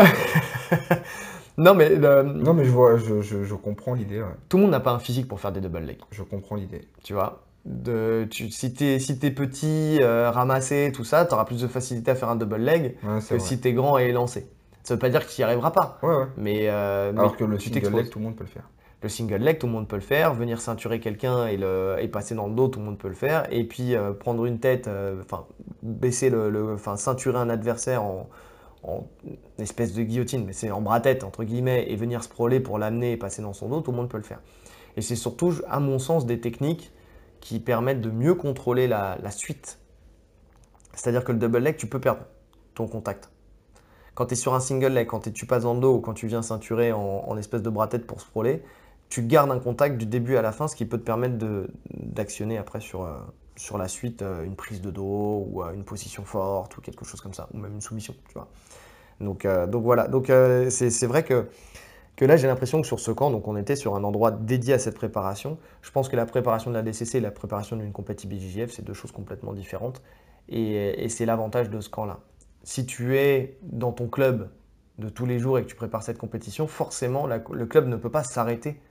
Non, mais le-
Non, mais je vois, je, je, je comprends l'idée, ouais.
tout le monde n'a pas un physique pour faire des double legs,
Je comprends l'idée.
tu vois? De, tu, si t'es si t'es petit, euh, ramassé, tout ça, t'auras plus de facilité à faire un double leg
Ouais,
que
vrai.
si t'es grand et élancé. Ça veut pas dire que tu n'y arriveras pas,
Ouais, ouais.
mais, euh, mais
Alors que le single leg, tout le monde peut le faire.
Le single leg, tout le monde peut le faire. Venir ceinturer quelqu'un et, le, et passer dans le dos, tout le monde peut le faire. Et puis euh, prendre une tête, euh, enfin baisser le, enfin ceinturer un adversaire en, en espèce de guillotine, mais c'est en bras-tête, entre guillemets, et venir sprawler pour l'amener et passer dans son dos, tout le monde peut le faire. Et c'est surtout, à mon sens, des techniques qui permettent de mieux contrôler la, suite. C'est-à-dire que le double leg, tu peux perdre ton contact. Quand tu es sur un single leg, quand tu passes le dos ou quand tu viens ceinturer en, espèce de bras-tête pour sprawler, tu gardes un contact du début à la fin, ce qui peut te permettre d'actionner après sur, euh, sur la suite euh, une prise de dos ou euh, une position forte ou quelque chose comme ça, ou même une soumission, tu vois. Donc, donc voilà, donc c'est vrai que que là, j'ai l'impression que sur ce camp, donc on était sur un endroit dédié à cette préparation. Je pense que la préparation de la DCC et la préparation d'une compétition BJJF, c'est deux choses complètement différentes. Et, c'est l'avantage de ce camp-là. Si tu es dans ton club de tous les jours et que tu prépares cette compétition, forcément, le club ne peut pas s'arrêter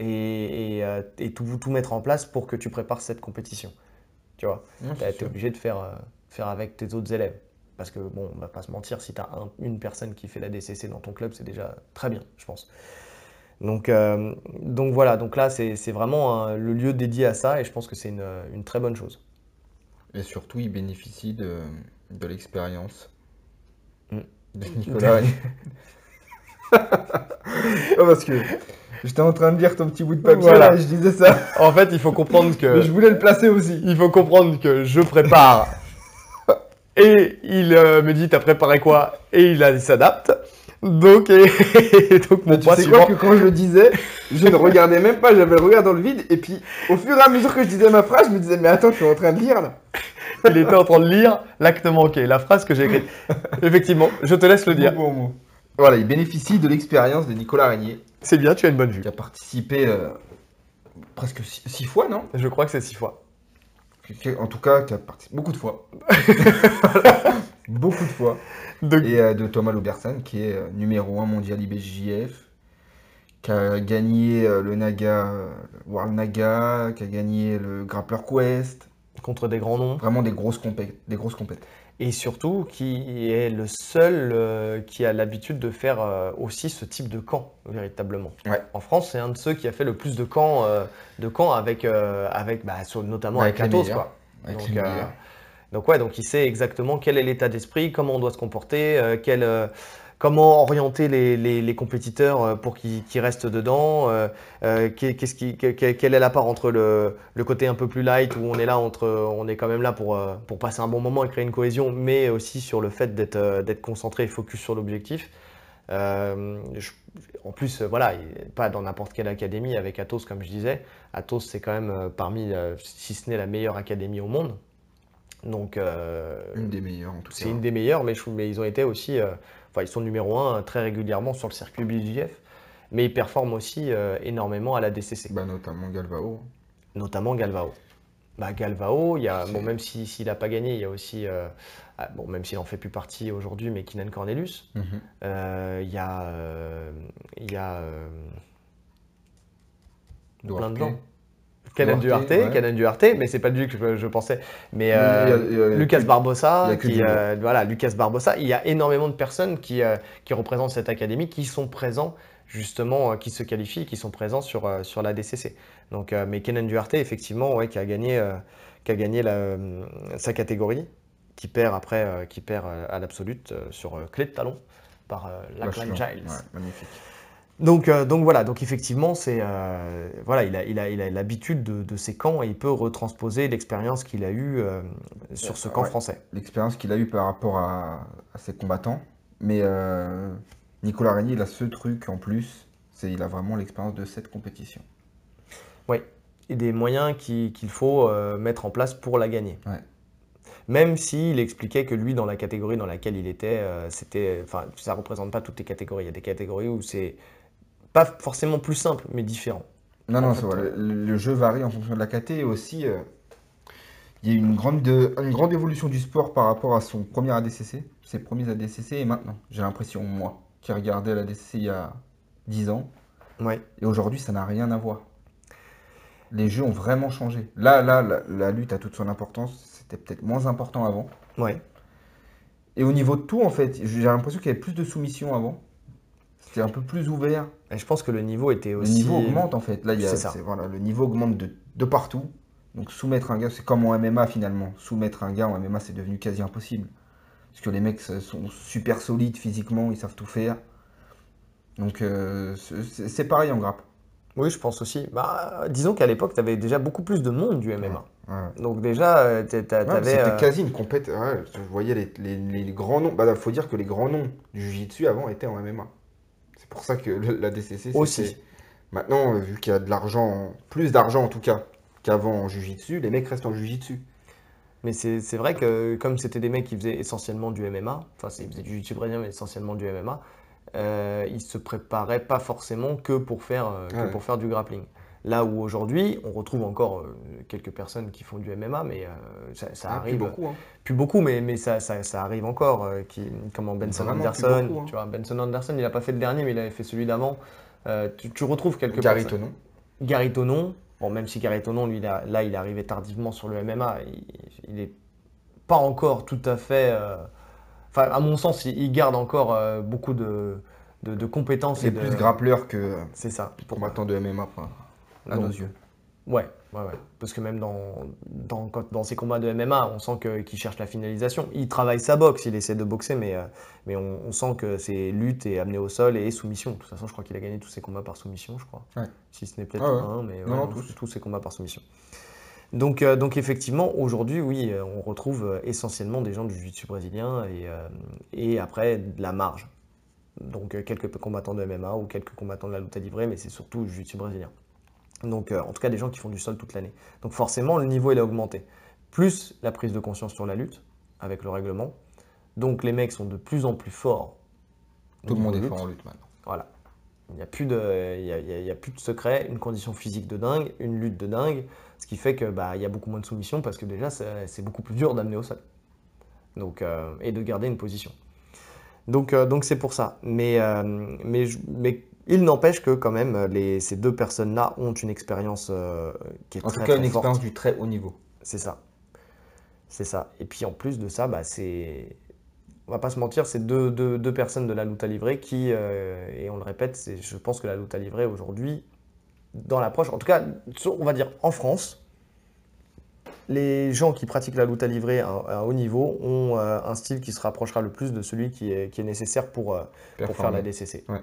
et, euh, tout, tout, mettre en place pour que tu prépares cette compétition. Tu vois, tu es obligé de faire, euh, faire avec tes autres élèves. Parce que, bon, on va pas se mentir, si tu as une personne qui fait la DCC dans ton club, c'est déjà très bien, je pense. Donc, euh, donc voilà, donc là, c'est vraiment le lieu dédié à ça et je pense que c'est une, très bonne chose.
Et surtout, il bénéficie de, de l'expérience mm. de Nicolas. parce que j'étais en train de lire ton petit bout de papier là, et je disais ça.
En fait, il faut comprendre que.
Mais je voulais le placer aussi.
Il faut comprendre que je prépare et il euh, me dit T'as préparé quoi? Et il, s'adapte. Donc,
donc mon tu sais quoi que quand je le disais, je ne regardais même pas, j'avais le regard dans le vide. Et puis, au fur et à mesure que je disais ma phrase, je me disais Mais attends, tu es en train de lire là
Il était en train de lire l'acte manqué, la phrase que j'ai écrite. Effectivement, je te laisse le dire.
Voilà, il bénéficie de l'expérience de Nicolas Régnier.
C'est bien, tu as une bonne vue.
Qui a participé euh, presque six, fois, non?
Je crois que c'est six fois
en tout cas, qui a participé beaucoup de fois. beaucoup de fois. Et euh, de Thomas Lobersan, qui est euh, numéro 1 mondial IBJF, qui a gagné euh, le Naga, World Naga, qui a gagné le Grappler Quest.
Contre des grands noms.
Vraiment des grosses, des grosses compétitions
et surtout qui est le seul euh, qui a l'habitude de faire euh, aussi ce type de camp véritablement. En France, c'est un de ceux qui a fait le plus de camps, euh, de camps avec, avec bah, notamment avec, Athos. Quoi. donc, donc, ouais, donc il sait exactement quel est l'état d'esprit, comment on doit se comporter, quel comment orienter les, compétiteurs euh, pour qu'ils restent dedans, euh, euh, quelle est la part entre le, côté un peu plus light où on est là quand même là pour, pour passer un bon moment et créer une cohésion, mais aussi sur le fait d'être concentré et focus sur l'objectif. en plus, voilà, pas dans n'importe quelle académie avec Athos, comme je disais. Athos, c'est quand même parmi, si ce n'est la meilleure académie au monde. Donc,
une des meilleures en tout cas.
C'est une des meilleures, mais, mais ils ont été aussi Enfin, ils sont numéro 1 euh, très régulièrement sur le circuit BJF, mais ils performent aussi euh, énormément à la DCC.
Bah, notamment Galvao.
Notamment Galvao. Bah, Galvao, il y a, bon, même s'il n'a pas gagné, il y a aussi, euh, ah, bon, même s'il n'en fait plus partie aujourd'hui, mais Kinan Cornelius. Mhm. Il y a, il y a plein de gens. Canan Duarte, Canan Duarte, mais c'est pas lui que je, pensais. Mais euh, Lucas Barbosa, qui, euh, voilà, Lucas Barbosa, il y a énormément de personnes qui, euh, qui représentent cette académie, qui sont présents justement, qui se qualifient, qui sont présents sur, sur la DCC. Donc, mais Kenan Duarte, effectivement, ouais, qui a gagné, qui a gagné la, sa catégorie, qui perd après, qui perd à l'absolute sur clé de talon par Lachlan Giles. magnifique. Donc, euh, donc voilà, donc effectivement, c'est euh, voilà, il a, il a, il a l'habitude de, de, ces camps et il peut retransposer l'expérience qu'il a eue euh, sur ce camp français.
L'expérience qu'il a eue par rapport à, ses combattants. Mais Nicolas Régnier, il a ce truc en plus, c'est il a vraiment l'expérience de cette compétition.
Oui, et des moyens qu'il faut mettre en place pour la gagner. Même s'il expliquait que lui, dans la catégorie dans laquelle il était, c'était, enfin, ça représente pas toutes les catégories. Il y a des catégories où c'est pas forcément plus simple, mais différent.
Non, non, c'est vrai. Le, jeu varie en fonction de la KT et aussi, euh, il y a une grande, une grande évolution du sport par rapport à son premier ADCC, ses premiers ADCC et maintenant. J'ai l'impression, moi, qui regardais l'ADCC il y a 10 ans.
Ouais.
Et aujourd'hui, ça n'a rien à voir. Les jeux ont vraiment changé. Là, là, la, lutte a toute son importance. C'était peut-être moins important avant.
Ouais.
Et au niveau de tout, en fait, j'ai l'impression qu'il y avait plus de soumission avant. C'était un peu plus ouvert.
Et je pense que le niveau était aussi.
Le niveau augmente en fait. Là, il y a, ça. Voilà, le niveau augmente de, de, partout. Donc soumettre un gars, c'est comme en MMA finalement. Soumettre un gars en MMA, c'est devenu quasi impossible. Parce que les mecs sont super solides physiquement, ils savent tout faire. Donc euh, c'est pareil en grappe.
Oui, je pense aussi. Bah, disons qu'à l'époque, tu avais déjà beaucoup plus de monde du MMA. Donc déjà, euh, tu avais...
C'était euh, quasi une compétition. je voyais les, grands noms. Il bah, faut dire que les grands noms du Jiu-Jitsu avant étaient en MMA. C'est pour ça que la DCC,
aussi.
Maintenant, vu qu'il y a de l'argent, plus d'argent en tout cas, qu'avant en Jiu-Jitsu, les mecs restent en Jiu-Jitsu.
Mais c'est vrai que comme c'était des mecs qui faisaient essentiellement du MMA, enfin ils faisaient du Jiu-Jitsu brésilien mais essentiellement du MMA, euh, ils se préparaient pas forcément que pour faire, euh, pour faire du grappling. Là où aujourd'hui, on retrouve encore euh, quelques personnes qui font du MMA, mais euh, ça, ah, arrive.
Plus beaucoup. Hein.
Plus beaucoup, mais, mais ça, ça, arrive encore. qui, comment Benson Anderson. Hein. Tu vois, Benson Anderson, il n'a pas fait le dernier, mais il avait fait celui d'avant. Tu, retrouves quelques
Gary Tonon.
Gary Tonon. Bon, même si Gary Tonon, lui, là, il est arrivé tardivement sur le MMA, il n'est pas encore tout à fait. Enfin, à mon sens, il, garde encore beaucoup de, de, compétences.
C'est plus grappleur que
c'est ça.
combattant de MMA à nos yeux.
Ouais, ouais, ouais. Parce que même dans, dans, dans ces combats de MMA, on sent qu'il cherche la finalisation. Il travaille sa boxe, il essaie de boxer, mais, euh, mais on, sent que c'est lutte et amené au sol et soumission. De toute façon, je crois qu'il a gagné tous ses combats par soumission, je crois. Si ce n'est peut-être un, mais tous. ses combats par soumission. Donc, euh, donc effectivement, aujourd'hui, oui, euh, on retrouve essentiellement des gens du jiu-jitsu brésilien et, et après de la marge. Donc quelques combattants de MMA ou quelques combattants de la lutte livrée, mais c'est surtout du jiu-jitsu brésilien. Donc, euh, en tout cas, des gens qui font du sol toute l'année. Donc, forcément, le niveau, il a augmenté. Plus la prise de conscience sur la lutte, avec le règlement. Donc, les mecs sont de plus en plus forts.
Tout le monde est fort en lutte maintenant.
Voilà. Il n'y a, plus de, il y a, plus de secret, une condition physique de dingue, une lutte de dingue, ce qui fait qu'il bah, y a beaucoup moins de soumission parce que déjà, c'est beaucoup plus dur d'amener au sol. Donc, euh, et de garder une position. Donc, euh, donc c'est pour ça. Mais, mais, mais il n'empêche que quand même, les, ces deux personnes-là ont une expérience euh, qui est
en
très,
En tout cas, une expérience du très haut niveau.
C'est ça. C'est ça. Et puis en plus de ça, bah, c'est... On va pas se mentir, c'est deux, deux, personnes de la lutte à livrer qui, euh, et on le répète, je pense que la lutte à livrer aujourd'hui, dans l'approche, en tout cas, on va dire en France, les gens qui pratiquent la lutte à livrer à, haut niveau ont euh, un style qui se rapprochera le plus de celui qui est, qui est nécessaire pour, pour faire la DCC. Ouais.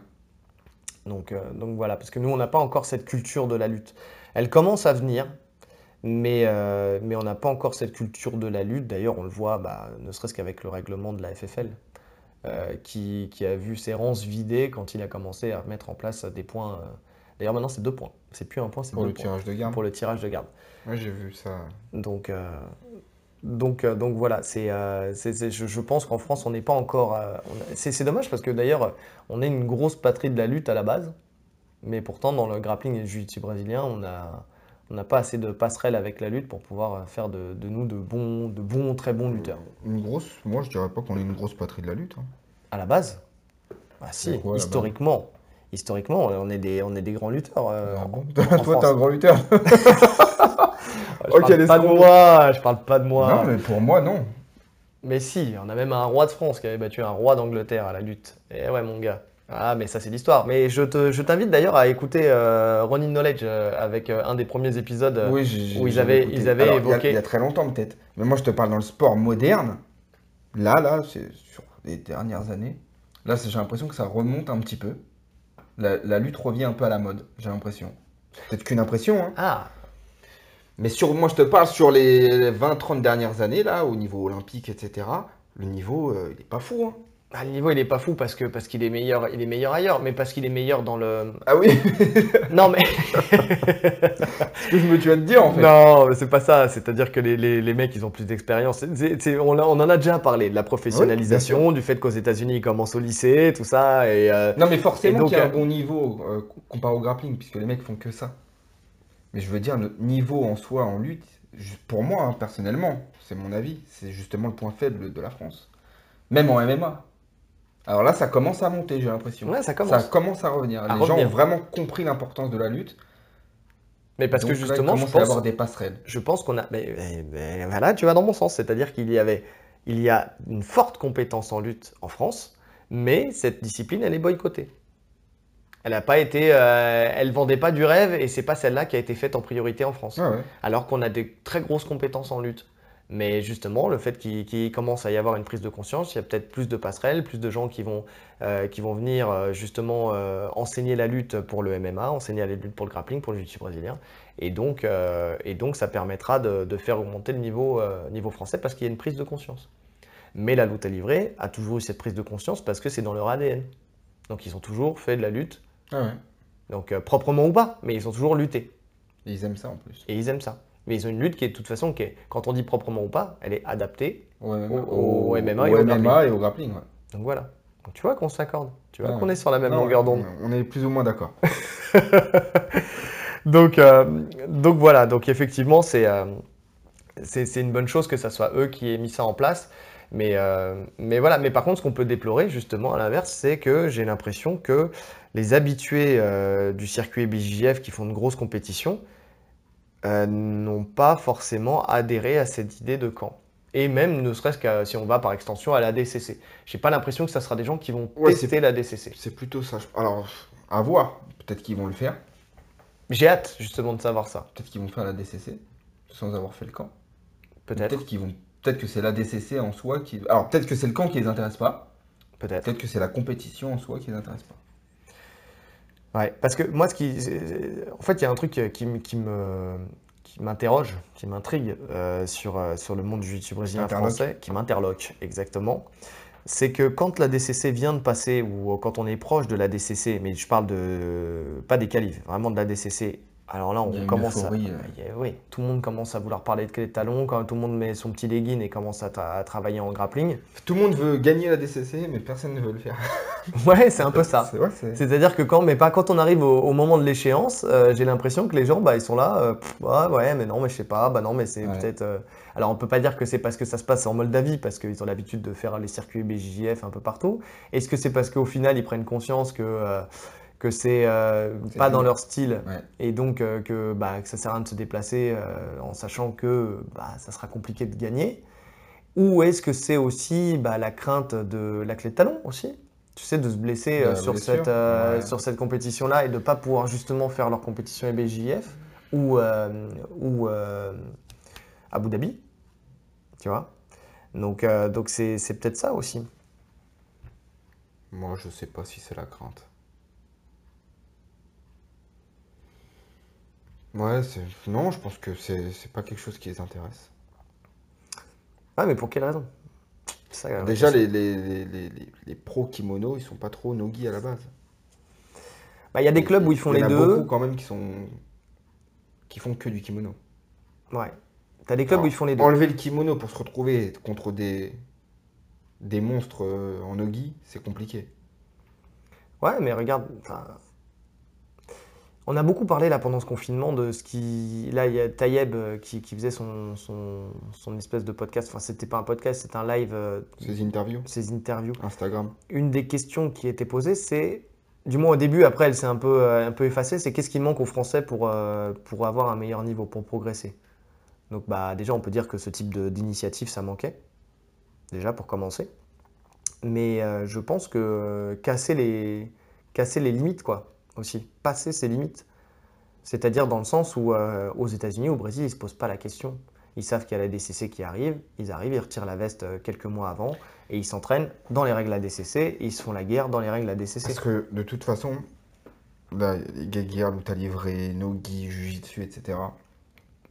Donc, euh, donc voilà, parce que nous, on n'a pas encore cette culture de la lutte. Elle commence à venir, mais, euh, mais on n'a pas encore cette culture de la lutte. D'ailleurs, on le voit, bah, ne serait-ce qu'avec le règlement de la FFL, euh, qui, qui, a vu ses rangs se vider quand il a commencé à mettre en place des points. D'ailleurs, maintenant, c'est deux points. C'est plus un point, c'est
pour le tirage de garde.
Pour le tirage de garde.
Oui, j'ai vu ça.
Donc, donc, euh, donc voilà, c'est, euh, je, pense qu'en France, on n'est pas encore. Euh, c'est, dommage parce que d'ailleurs, on est une grosse patrie de la lutte à la base, mais pourtant, dans le grappling et le jiu-jitsu brésilien, on n'a on pas assez de passerelles avec la lutte pour pouvoir faire de, nous de bons, de bons, très bons lutteurs.
Une grosse, moi, je dirais pas qu'on est une grosse patrie de la lutte. Hein.
À la base? Bah si, historiquement. Historiquement, on est des, on est des grands lutteurs.
Ah bon Toi, t'es un grand lutteur
je parle pas de moi, je parle pas de moi.
Non, mais pour moi, non.
Mais si, on a même un roi de France qui avait battu un roi d'Angleterre à la lutte. Et ouais, mon gars. Ah, mais ça, c'est l'histoire. Mais je, te, je t'invite d'ailleurs à écouter euh, Running Knowledge euh, avec euh, un des premiers épisodes où ils avaient, ils avaient évoqué.
Il y, a très longtemps, peut-être. Mais moi, je te parle dans le sport moderne. Là, là, c'est sur les dernières années. Là, j'ai l'impression que ça remonte un petit peu. La, la lutte revient un peu à la mode, j'ai l'impression. Peut-être qu'une impression. Hein.
Ah,
mais sur, moi, je te parle sur les 20-30 dernières années, là, au niveau olympique, etc. Le niveau, euh, il n'est pas fou. Hein.
Ah, le niveau, il n'est pas fou parce que parce qu'il est meilleur, il est meilleur ailleurs, mais parce qu'il est meilleur dans le.
Ah oui.
non mais.
Ce que je me tu vas te dire en fait.
Non, c'est pas ça. C'est-à-dire que les, les, les, mecs, ils ont plus d'expérience. On, on, en a déjà parlé de la professionnalisation, du fait qu'aux États-Unis, ils commencent au lycée, tout ça. Et, euh,
Non, mais forcément qu'il y a un euh, bon niveau comparé au grappling, puisque les mecs font que ça. Mais je veux dire, notre niveau en soi en lutte, pour moi, hein, personnellement, c'est mon avis, c'est justement le point faible de la France. Même en MMA. Alors là, ça commence à monter, j'ai l'impression.
Ouais, ça commence.
Ça commence à revenir. Les gens ont vraiment compris l'importance de la lutte.
Mais parce que justement,
je pense, avoir des passerelles.
Je pense qu'on a. Mais, voilà, tu vas dans mon sens. C'est-à-dire qu'il y avait, il y a une forte compétence en lutte en France, mais cette discipline, elle est boycottée. Elle a pas été, euh, elle vendait pas du rêve et c'est pas celle-là qui a été faite en priorité en France.
Ah
Alors qu'on a des très grosses compétences en lutte. Mais justement, le fait qu'il commence à y avoir une prise de conscience, il y a peut-être plus de passerelles, plus de gens qui vont, euh, qui vont venir euh, justement euh, enseigner la lutte pour le MMA, enseigner la lutte pour le grappling, pour le jiu-jitsu brésilien. Et donc, et donc ça permettra de, de faire augmenter le niveau, niveau français parce qu'il y a une prise de conscience. Mais la lutte à livrer a toujours eu cette prise de conscience parce que c'est dans leur ADN. Donc ils ont toujours fait de la lutte. Ah ouais. Donc proprement ou pas, mais ils ont toujours lutté.
Et ils aiment ça en plus.
Et ils aiment ça. Mais ils ont une lutte qui est de toute façon, qui est, quand on dit proprement ou pas, elle est adaptée au, MMA,
et, au grappling.
Donc voilà. Donc tu vois qu'on s'accorde. Tu vois qu'on est sur la même longueur d'onde.
On est plus ou moins d'accord.
donc, euh, donc voilà. Donc effectivement, euh, c'est c'est une bonne chose que ce soit eux qui aient mis ça en place. Mais, euh, mais voilà. Mais par contre, ce qu'on peut déplorer, justement, à l'inverse, c'est que j'ai l'impression que les habitués du circuit BJF qui font de grosses compétitions, euh, n'ont pas forcément adhéré à cette idée de camp. Et même, ne serait-ce que si on va par extension à la DCC. J'ai pas l'impression que ça sera des gens qui vont tester la DCC.
C'est plutôt ça. Alors, à voir. Peut-être qu'ils vont le faire.
J'ai hâte justement de savoir ça.
Peut-être qu'ils vont faire la DCC sans avoir fait le camp.
Peut-être.
Peut-être qu'ils vont. Peut-être que c'est la DCC en soi qui. Alors peut-être que c'est le camp qui les intéresse pas.
Peut-être.
Peut-être que c'est la compétition en soi qui les intéresse pas.
Ouais, parce que moi, ce qui, en fait, il y a un truc qui, qui me, qui m'interroge, qui m'intrigue euh, sur, euh, sur le monde du jiu brésilien français, qui m'interloque exactement. C'est que quand la DCC vient de passer, ou quand on est proche de la DCC, mais je parle de pas des qualifs, vraiment de la DCC alors là, on commence à. Euh. Oui, tout le monde commence à vouloir parler de clé de talon, quand tout le monde met son petit legging et commence à, travailler en grappling.
Tout le monde veut gagner la DCC, mais personne ne veut le faire.
ouais, c'est un peu ça. C'est-à-dire que quand, mais pas quand on arrive au, moment de l'échéance, euh, j'ai l'impression que les gens, bah, ils sont là, euh, ouais, mais non, mais je sais pas, bah non, mais c'est peut-être. Alors on peut pas dire que c'est parce que ça se passe en Moldavie, parce qu'ils ont l'habitude de faire les circuits BJJF un peu partout. Est-ce que c'est parce qu'au final, ils prennent conscience que que c'est euh, pas dans leur style. Et donc euh, que, bah, que ça sert à rien de se déplacer euh, en sachant que bah, ça sera compliqué de gagner. Ou est-ce que c'est aussi bah, la crainte de la clé de talon aussi? Tu sais, de se blesser sur, cette, sur cette compétition-là et de ne pas pouvoir justement faire leur compétition EBJF ou, ou Abu Dhabi, tu vois? Donc donc c'est peut-être ça aussi.
Moi, je sais pas si c'est la crainte. Ouais, non, je pense que c'est pas quelque chose qui les intéresse.
Ah, mais pour quelle raison?
Déjà, les, les, les, les, pros kimono, ils sont pas trop nogi à la base.
Bah, il y a des clubs où ils font les deux. Il y en a beaucoup
quand même qui sont qui font que du kimono.
Ouais. T'as des clubs où ils font les deux.
Enlever le kimono pour se retrouver contre des des monstres euh, en nogi, c'est compliqué.
Ouais, mais regarde, on a beaucoup parlé là pendant ce confinement de ce qui. Là, il y a Tayeb euh, qui, faisait son, son, espèce de podcast. Enfin, c'était pas un podcast, c'était un live. Euh,
ses interviews.
Ses interviews.
Instagram.
Une des questions qui était posée, c'est. Du moins au début, après elle s'est un peu, euh, un peu effacée, c'est qu'est-ce qui manque aux Français pour, pour avoir un meilleur niveau, pour progresser? Donc bah, déjà, on peut dire que ce type d'initiative, ça manquait, déjà pour commencer. Mais je pense que casser les, casser les limites, quoi aussi, passer ses limites. C'est-à-dire dans le sens où euh, aux États-Unis, au Brésil, ils ne se posent pas la question. Ils savent qu'il y a la DCC qui arrive, ils arrivent, ils retirent la veste euh, quelques mois avant et ils s'entraînent dans les règles ADCC et ils se font la guerre dans les règles ADCC.
Parce que de toute façon, la guerre, lutte à livrer, nogi, jujitsu, etc.,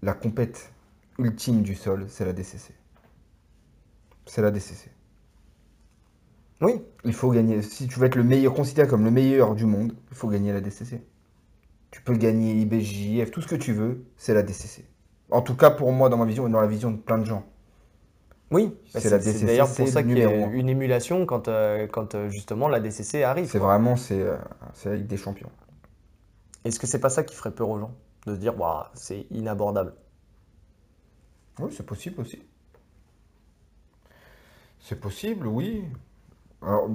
la compète ultime du sol, c'est la DCC. C'est la DCC.
Oui.
Il faut gagner. Si tu veux être le meilleur, considéré comme le meilleur du monde, il faut gagner la DCC. Tu peux gagner IBJF, tout ce que tu veux, c'est la DCC. En tout cas, pour moi, dans ma vision et dans la vision de plein de gens.
Oui, c'est la DCC. C'est d'ailleurs pour ça qu'il y a une émulation quand, euh, quand euh, justement la DCC arrive.
C'est vraiment c'est euh, la Ligue des Champions.
Est-ce que c'est pas ça qui ferait peur aux gens De se dire, c'est inabordable?
Oui, c'est possible aussi. C'est possible, oui. Alors,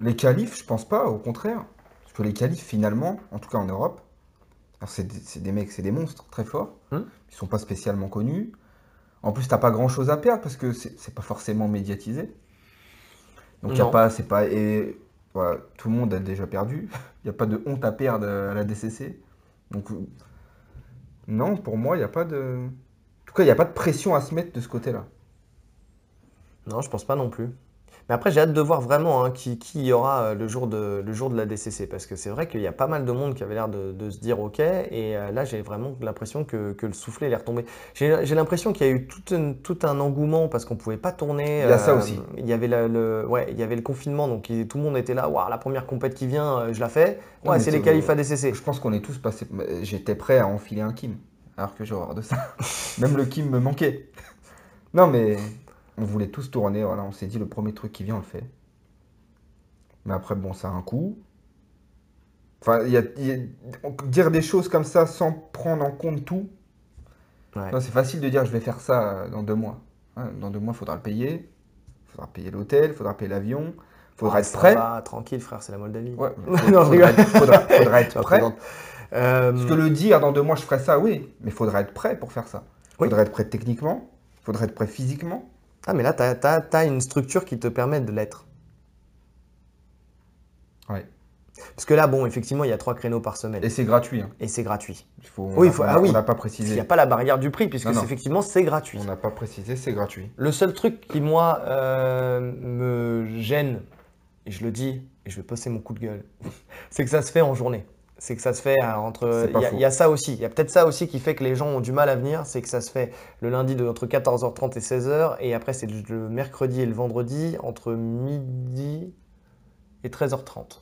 les qualifs, je pense pas, au contraire. Parce que les qualifs, finalement, en tout cas en Europe, c'est des, mecs, c'est des monstres très forts. Hum. Ils sont pas spécialement connus. En plus, t'as pas grand chose à perdre parce que c'est pas forcément médiatisé. Donc, y a pas, c'est pas. Et voilà, tout le monde a déjà perdu. Il n'y a pas de honte à perdre à la DCC. Donc, non, pour moi, il n'y a pas de. tout cas, il n'y a pas de pression à se mettre de ce côté-là.
Non, je pense pas non plus. Mais après, j'ai hâte de voir vraiment hein, qui, qui y aura euh, le jour de, le jour de la DCC. Parce que c'est vrai qu'il y a pas mal de monde qui avait l'air de, de se dire OK. Et euh, là, j'ai vraiment l'impression que, que le soufflet est retombé. J'ai l'impression qu'il y a eu tout un, tout un engouement parce qu'on pouvait pas tourner.
Il y a ça
Euh,
aussi.
Il y avait le, le- ouais, il y avait le confinement. Donc tout le monde était là. Waouh, la première compète qui vient, je la fais. Ouais, c'est les qualifs ADCC.
Je pense qu'on est tous passés. J'étais prêt à enfiler un Kim. Alors que j'ai horreur de ça. Même le Kim me manquait. Non, mais on voulait tous tourner. Voilà, on s'est dit le premier truc qui vient, on le fait. Mais après, bon, ça a un coût. Enfin, il y a, il y a- dire des choses comme ça sans prendre en compte tout.
Ouais.
Non, c'est facile de dire je vais faire ça euh, dans deux mois. Hein, dans deux mois, il faudra le payer. Il faudra payer l'hôtel, il faudra payer l'avion. Il faudra
Ah,
être
ça
prêt.
va, tranquille, frère, c'est la Moldavie.
Ouais,
Non,
faudra, être, faudra- faudra être
Je
prêt.
plaisante. Euh,
Parce que le dire dans deux mois, je ferai ça, oui, mais il faudra être prêt pour faire ça. Il
Oui.
faudra être prêt techniquement, il faudra être prêt physiquement.
Ah, mais là, tu as, une structure qui te permet de l'être.
Ouais.
Parce que là, bon, effectivement, il y a trois créneaux par semaine.
Et c'est gratuit. hein.
Et c'est gratuit.
Il faut,
Oui, il faut-
a-
ah oui.
On n'a pas
Il n'y
précisé.
a pas la barrière du prix, puisque
Non, non.
c'est- effectivement, c'est gratuit.
On n'a pas précisé, c'est gratuit.
Le seul truc qui, moi, euh, me gêne, et je le dis, et je vais passer mon coup de gueule, c'est que ça se fait en journée. C'est que ça se fait euh, entre. Il y, a- y ça aussi. Il y a peut-être ça aussi qui fait que les gens ont du mal à venir. C'est que ça se fait le lundi de, entre 14h30 et 16h. Et après, c'est le, mercredi et le vendredi entre midi et 13h30.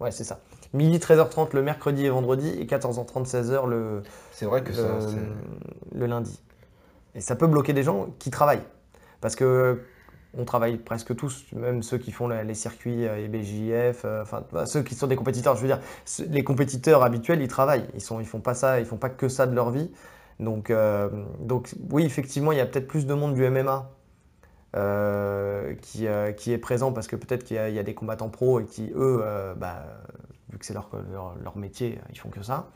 Ouais, c'est ça. Midi, 13h30 le mercredi et vendredi. Et 14h30, 16h le,
C'est vrai que ça.
le,
c'est-
le lundi. Et ça peut bloquer des gens qui travaillent. Parce que on travaille presque tous, même ceux qui font les circuits euh, EBJF, euh, enfin bah, ceux qui sont des compétiteurs. Je veux dire, les compétiteurs habituels, ils travaillent. Ils sont, ils font pas ça, ils font pas que ça de leur vie. Donc, euh, donc oui, effectivement, il y a peut-être plus de monde du MMA qui, qui est présent parce que peut-être qu'il y, a- des combattants pros et qui, eux, bah, vu que c'est leur, leur, leur métier, ils font que ça.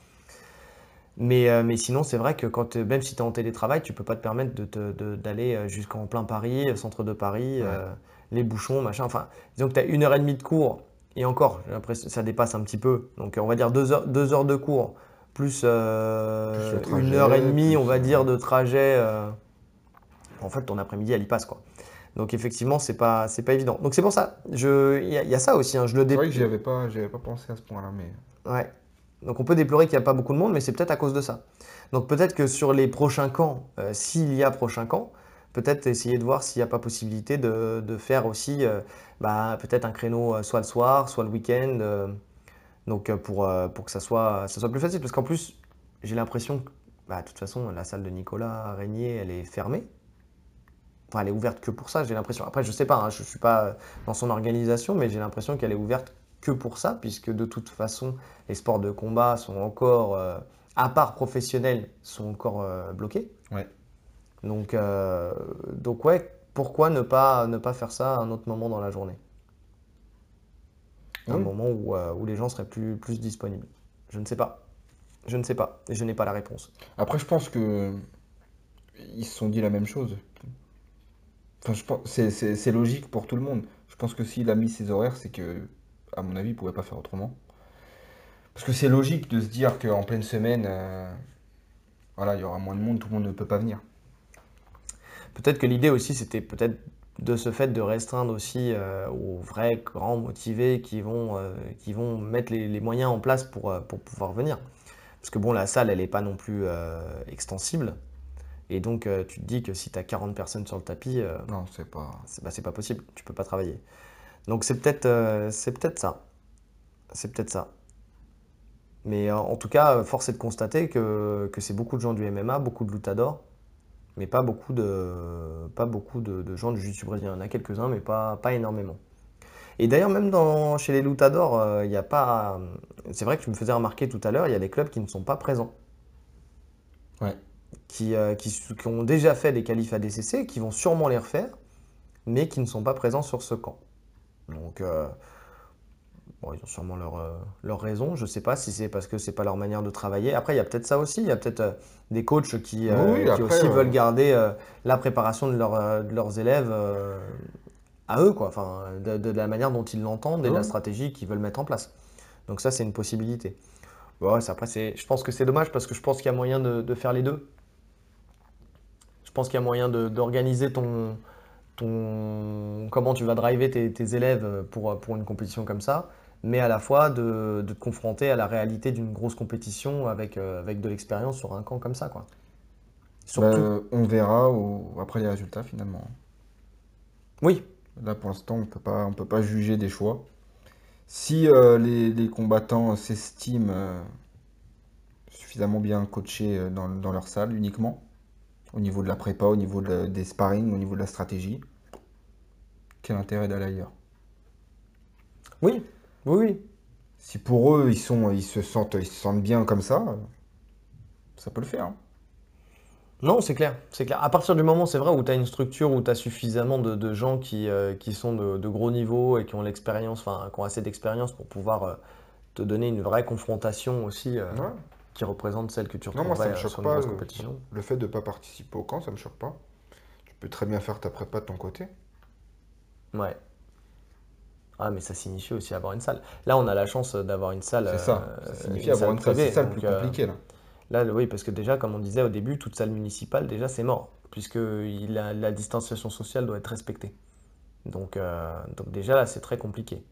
Mais, euh, mais sinon, c'est vrai que quand, euh, même si tu es en télétravail, tu peux pas te permettre de te- de- d'aller euh, jusqu'en plein Paris, centre de Paris, euh, les bouchons, machin. Enfin, disons que tu as une heure et demie de cours, et encore, ça dépasse un petit peu. Donc, on va dire deux heures, deux heures de cours, plus, euh,
Plus le trajet,
une heure et demie, on va dire, de trajet. en fait, ton après-midi, elle y passe, quoi. Donc, effectivement, c'est pas, c'est pas évident. Donc, c'est pour ça. Il y, a- il y a ça aussi. hein, je le
C'est
dé-
vrai que j'y avais pas, pas pensé à ce point-là, mais.
Ouais. Donc on peut déplorer qu'il n'y a pas beaucoup de monde, mais c'est peut-être à cause de ça. Donc peut-être que sur les prochains camps, euh, s'il y a prochain camp, peut-être essayer de voir s'il n'y a pas possibilité de, faire aussi euh, bah, peut-être un créneau euh, soit le soir, soit le week-end, donc pour, pour que ça soit, ça soit plus facile. Parce qu'en plus, j'ai l'impression que bah, de toute façon, la salle de Nicolas Régnier, elle est fermée. Enfin, elle est ouverte que pour ça, j'ai l'impression. Après, je sais pas, hein, je ne suis pas dans son organisation, mais j'ai l'impression qu'elle est ouverte que pour ça, puisque de toute façon, les sports de combat sont encore, euh, à part professionnels, sont encore euh, bloqués.
Ouais.
Donc, euh, donc ouais, pourquoi ne pas, ne pas faire ça à un autre moment dans la journée? Un
Oui.
moment où, où les gens seraient plus, plus disponibles. Je ne sais pas. Je ne sais pas. Et je n'ai pas la réponse.
Après, je pense que. Ils se sont dit la même chose. Enfin, je pense, c'est logique pour tout le monde. Je pense que s'il a mis ses horaires, c'est que, à mon avis, il pouvait pas faire autrement. Parce que c'est logique de se dire qu'en pleine semaine, euh, voilà, il y aura moins de monde, tout le monde ne peut pas venir.
Peut-être que l'idée aussi, c'était peut-être de ce fait de restreindre aussi euh, aux vrais grands motivés qui vont, euh, qui vont mettre les, les moyens en place pour, pour pouvoir venir. Parce que bon, la salle, elle n'est pas non plus extensible. Et donc, tu te dis que si tu as 40 personnes sur le tapis,
Non, c'est pas.
bah, pas possible, tu peux pas travailler. Donc c'est peut-être euh, c'est peut-être ça. C'est peut-être ça. Mais euh, en tout cas, euh, force est de constater que, que c'est beaucoup de gens du MMA, beaucoup de luttadors, mais pas beaucoup de, pas beaucoup de, de gens du jiu-jitsu brésilien. Il y en a quelques-uns, mais pas, pas énormément. Et d'ailleurs, même dans, chez les luttadors, euh, il y a pas. C'est vrai que tu me faisais remarquer tout à l'heure, il y a des clubs qui ne sont pas présents.
Ouais.
Qui, euh, qui, qui ont déjà fait des qualifs ADCC, qui vont sûrement les refaire, mais qui ne sont pas présents sur ce camp. Donc, euh, bon, ils ont sûrement leur, euh, leur raison. Je ne sais pas si c'est parce que c'est pas leur manière de travailler. Après, il y a peut-être ça aussi. Il y a peut-être euh, des coachs qui, euh,
Oui,
qui
après,
aussi veulent garder la préparation de, leur, de leurs élèves à eux, quoi. Enfin, de, de la manière dont ils l'entendent et de la stratégie qu'ils veulent mettre en place. Donc ça, c'est une possibilité. Bon, après, je pense que c'est dommage parce que je pense qu'il y a moyen de, de faire les deux. pense qu'il y a moyen d'organiser ton, ton, comment tu vas driver tes, élèves pour, pour une compétition comme ça, mais à la fois de, te confronter à la réalité d'une grosse compétition avec, euh, avec de l'expérience sur un camp comme ça. Quoi.
Bah, on verra après les résultats finalement.
Oui.
Là pour l'instant on peut pas on peut pas juger des choix. Si euh, les, combattants s'estiment euh, suffisamment bien coachés dans, dans, leur salle uniquement, au niveau de la prépa, au niveau des sparring, au niveau de la stratégie, quel intérêt d'aller ailleurs?
Oui, oui, oui.
Si pour eux, ils, sont, ils, se sentent, ils se sentent bien comme ça, ça peut le faire. Hein.
Non, c'est clair, c'est clair. À partir du moment, c'est vrai, où tu as une structure, où tu as suffisamment de, gens qui, euh, qui sont de, gros niveaux et qui ont l'expérience, enfin, qui ont assez d'expérience pour pouvoir euh, te donner une vraie confrontation aussi, euh, qui représente celle que tu retrouves
non, moi, ça me choque pas, compétition. Le fait de ne pas participer au camp, ça me choque pas. Tu peux très bien faire ta prépa de ton côté.
Ouais. Ah, mais ça signifie aussi avoir une salle. Là, on a la chance d'avoir une salle.
C'est ça. Euh, ça signifie avoir une salle. C'est ça le plus euh, compliqué, là.
Là, oui, parce que déjà, comme on disait au début, toute salle municipale, déjà, c'est mort. Puisque la, la, distanciation sociale doit être respectée. Donc, euh, donc déjà, là, c'est très compliqué.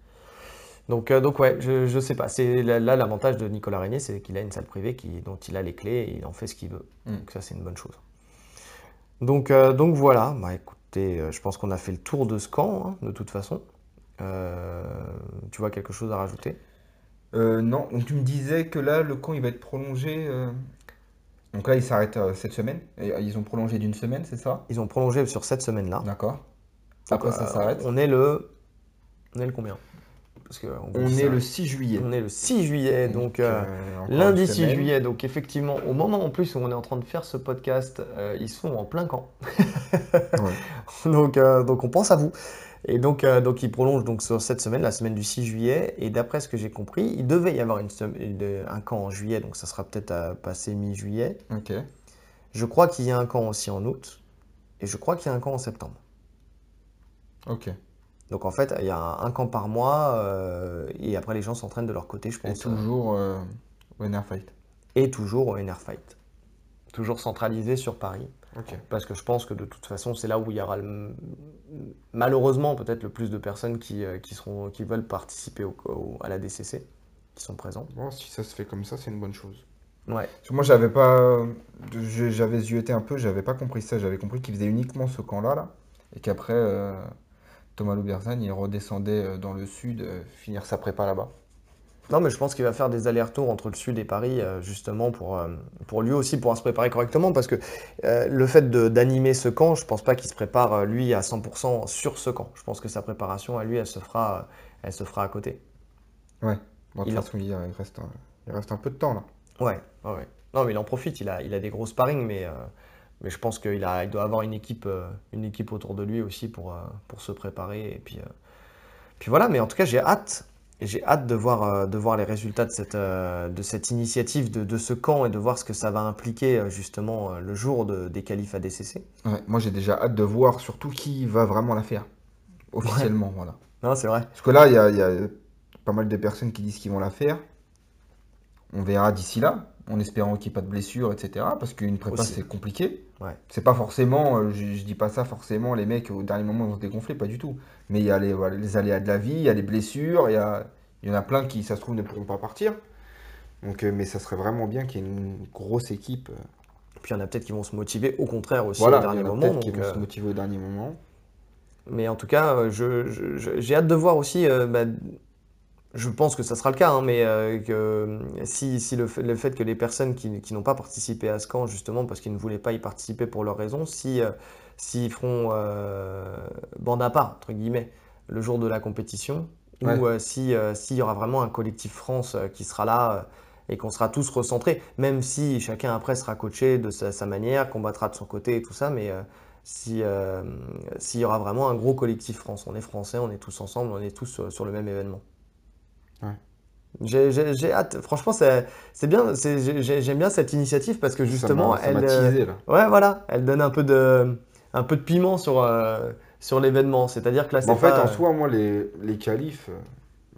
Donc, donc ouais, je, je sais pas. C'est là, l'avantage de Nicolas Régnier, c'est qu'il a une salle privée qui, dont il a les clés et il en fait ce qu'il veut. Mm. Donc ça, c'est une bonne chose. Donc, donc voilà. Bah, écoutez, je pense qu'on a fait le tour de ce camp, hein, de toute façon. Euh, tu vois quelque chose à rajouter?
Euh, Non, donc tu me disais que là, le camp, il va être prolongé. Euh, donc là, il s'arrête cette semaine. Et ils ont prolongé d'une semaine, c'est ça?
Ils ont prolongé sur cette semaine-là.
D'accord. Après, ça s'arrête.
On est le. On est le combien?
Parce que on, est le 6 juillet.
On est le 6 juillet, donc, lundi 6 juillet. Donc effectivement, au moment en plus où on est en train de faire ce podcast, ils sont en plein camp. donc, donc on pense à vous. Et donc, euh, donc il prolonge donc sur cette semaine, la semaine du 6 juillet. Et d'après ce que j'ai compris, il devait y avoir une, un camp en juillet, donc ça sera peut-être à passer mi-juillet.
Ok.
Je crois qu'il y a un camp aussi en août. Et je crois qu'il y a un camp en septembre.
Ok.
Donc en fait, il y a un, camp par mois. Euh, et après, les gens s'entraînent de leur côté, je pense.
Et toujours euh, au NR Fight.
Et toujours au NR Fight. Toujours centralisé sur Paris. Parce que je pense que de toute façon, c'est là où il y aura malheureusement peut-être le plus de personnes qui, euh, qui, seront, qui veulent participer au, à la DCC, qui sont présents.
Bon, si ça se fait comme ça, c'est une bonne chose.
Ouais.
moi, j'avais pas, j'avais zioté un peu, j'avais pas compris ça. J'avais compris qu'il faisait uniquement ce camp-là, là, et qu'après, euh, Thomas Loubersan, il redescendait euh, dans le sud, finir sa prépa là-bas.
Non, mais je pense qu'il va faire des allers-retours entre le Sud et Paris, euh, justement, pour, euh, pour lui aussi pouvoir se préparer correctement. Parce que euh, le fait d'animer ce camp, je ne pense pas qu'il se prépare, lui, à 100% sur ce camp. Je pense que sa préparation, à lui, elle se fera, elle se fera à côté.
Ouais, de façon, il, reste un, il reste un peu de temps, là.
Ouais, ouais. Non, mais il en profite, il a, il a des gros sparring, mais, mais je pense qu'il il doit avoir une équipe, une équipe autour de lui aussi pour, pour se préparer. Et puis, puis voilà, mais en tout cas, j'ai hâte j'ai hâte de voir, euh, de voir les résultats de cette, euh, de cette initiative, de, ce camp et de voir ce que ça va impliquer euh, justement le jour des qualifs ADCC.
Ouais, moi j'ai déjà hâte de voir surtout qui va vraiment la faire, officiellement. Voilà.
Non, c'est vrai.
Parce que là, il y, y a, pas mal de personnes qui disent qu'ils vont la faire. On verra d'ici là, en espérant qu'il n'y ait pas de blessures, etc. Parce qu'une prépa, c'est compliqué.
Ouais.
C'est pas forcément, je, je, dis pas ça forcément, les mecs au dernier moment vont se dégonfler, pas du tout. Mais il y a les, les aléas de la vie, il y a les blessures, il y, a, il y en a plein qui, ça se trouve, ne pourront pas partir. Donc, euh, mais ça serait vraiment bien qu'il y ait une grosse équipe. Euh.
Puis il y en a peut-être qui vont se motiver au contraire aussi au dernier moment.
Qui vont se euh, motiver au dernier moment.
Mais en tout cas, j'ai hâte de voir aussi. Bah, je pense que ça sera le cas, hein, mais que si, si le, fait, le, fait, que les personnes qui, qui n'ont pas participé à ce camp, justement parce qu'ils ne voulaient pas y participer pour leurs raisons, si s'ils feront bande à part, entre guillemets, le jour de la compétition, ou euh, si s'il y aura vraiment un collectif France euh, qui sera là euh, et qu'on sera tous recentrés, même si chacun après sera coaché de sa, manière, combattra de son côté et tout ça, mais si s'il y aura vraiment un gros collectif France, on est français, on est tous ensemble, on est tous sur le même événement. J'ai hâte. Franchement, c'est bien. J'aime bien cette initiative parce que justement, elle, ouais, voilà, elle donne un peu de, un peu de piment sur, sur l'événement. C'est-à-dire que là,
En fait, en soi, moi, les, les qualifs, euh,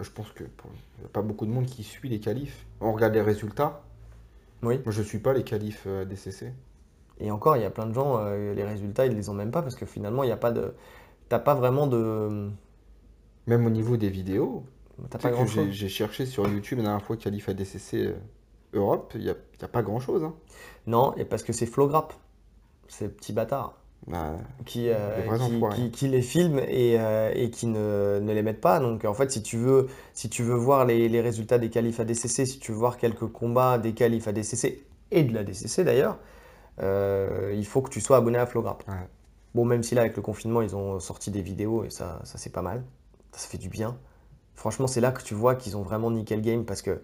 je pense que n'y a pas beaucoup de monde qui suit les qualifs. On regarde les résultats.
Oui.
Moi, je ne suis pas les qualifs euh, DCC.
Et encore, il y a plein de gens, les résultats, ils les ont même pas parce que finalement, il n'y a pas de. T'as pas vraiment de.
Même au niveau des vidéos, T'as pas grand chose. J'ai cherché sur YouTube la dernière fois Calif ADCC Europe, il n'y a, a, pas grand chose. Hein.
Non, et parce que c'est Flowgrap, ces petits bâtards. Bah, qui, euh, qui, qui, les filment et, euh, et qui ne, ne, les mettent pas. Donc en fait, si tu veux, si tu veux voir les, les résultats des qualifs ADCC, si tu veux voir quelques combats des qualifs ADCC et de la DCC d'ailleurs, euh, il faut que tu sois abonné à Flowgrap. Bon, même si là, avec le confinement, ils ont sorti des vidéos et ça, ça c'est pas mal. Ça fait du bien. Franchement, c'est là que tu vois qu'ils ont vraiment nickel game parce que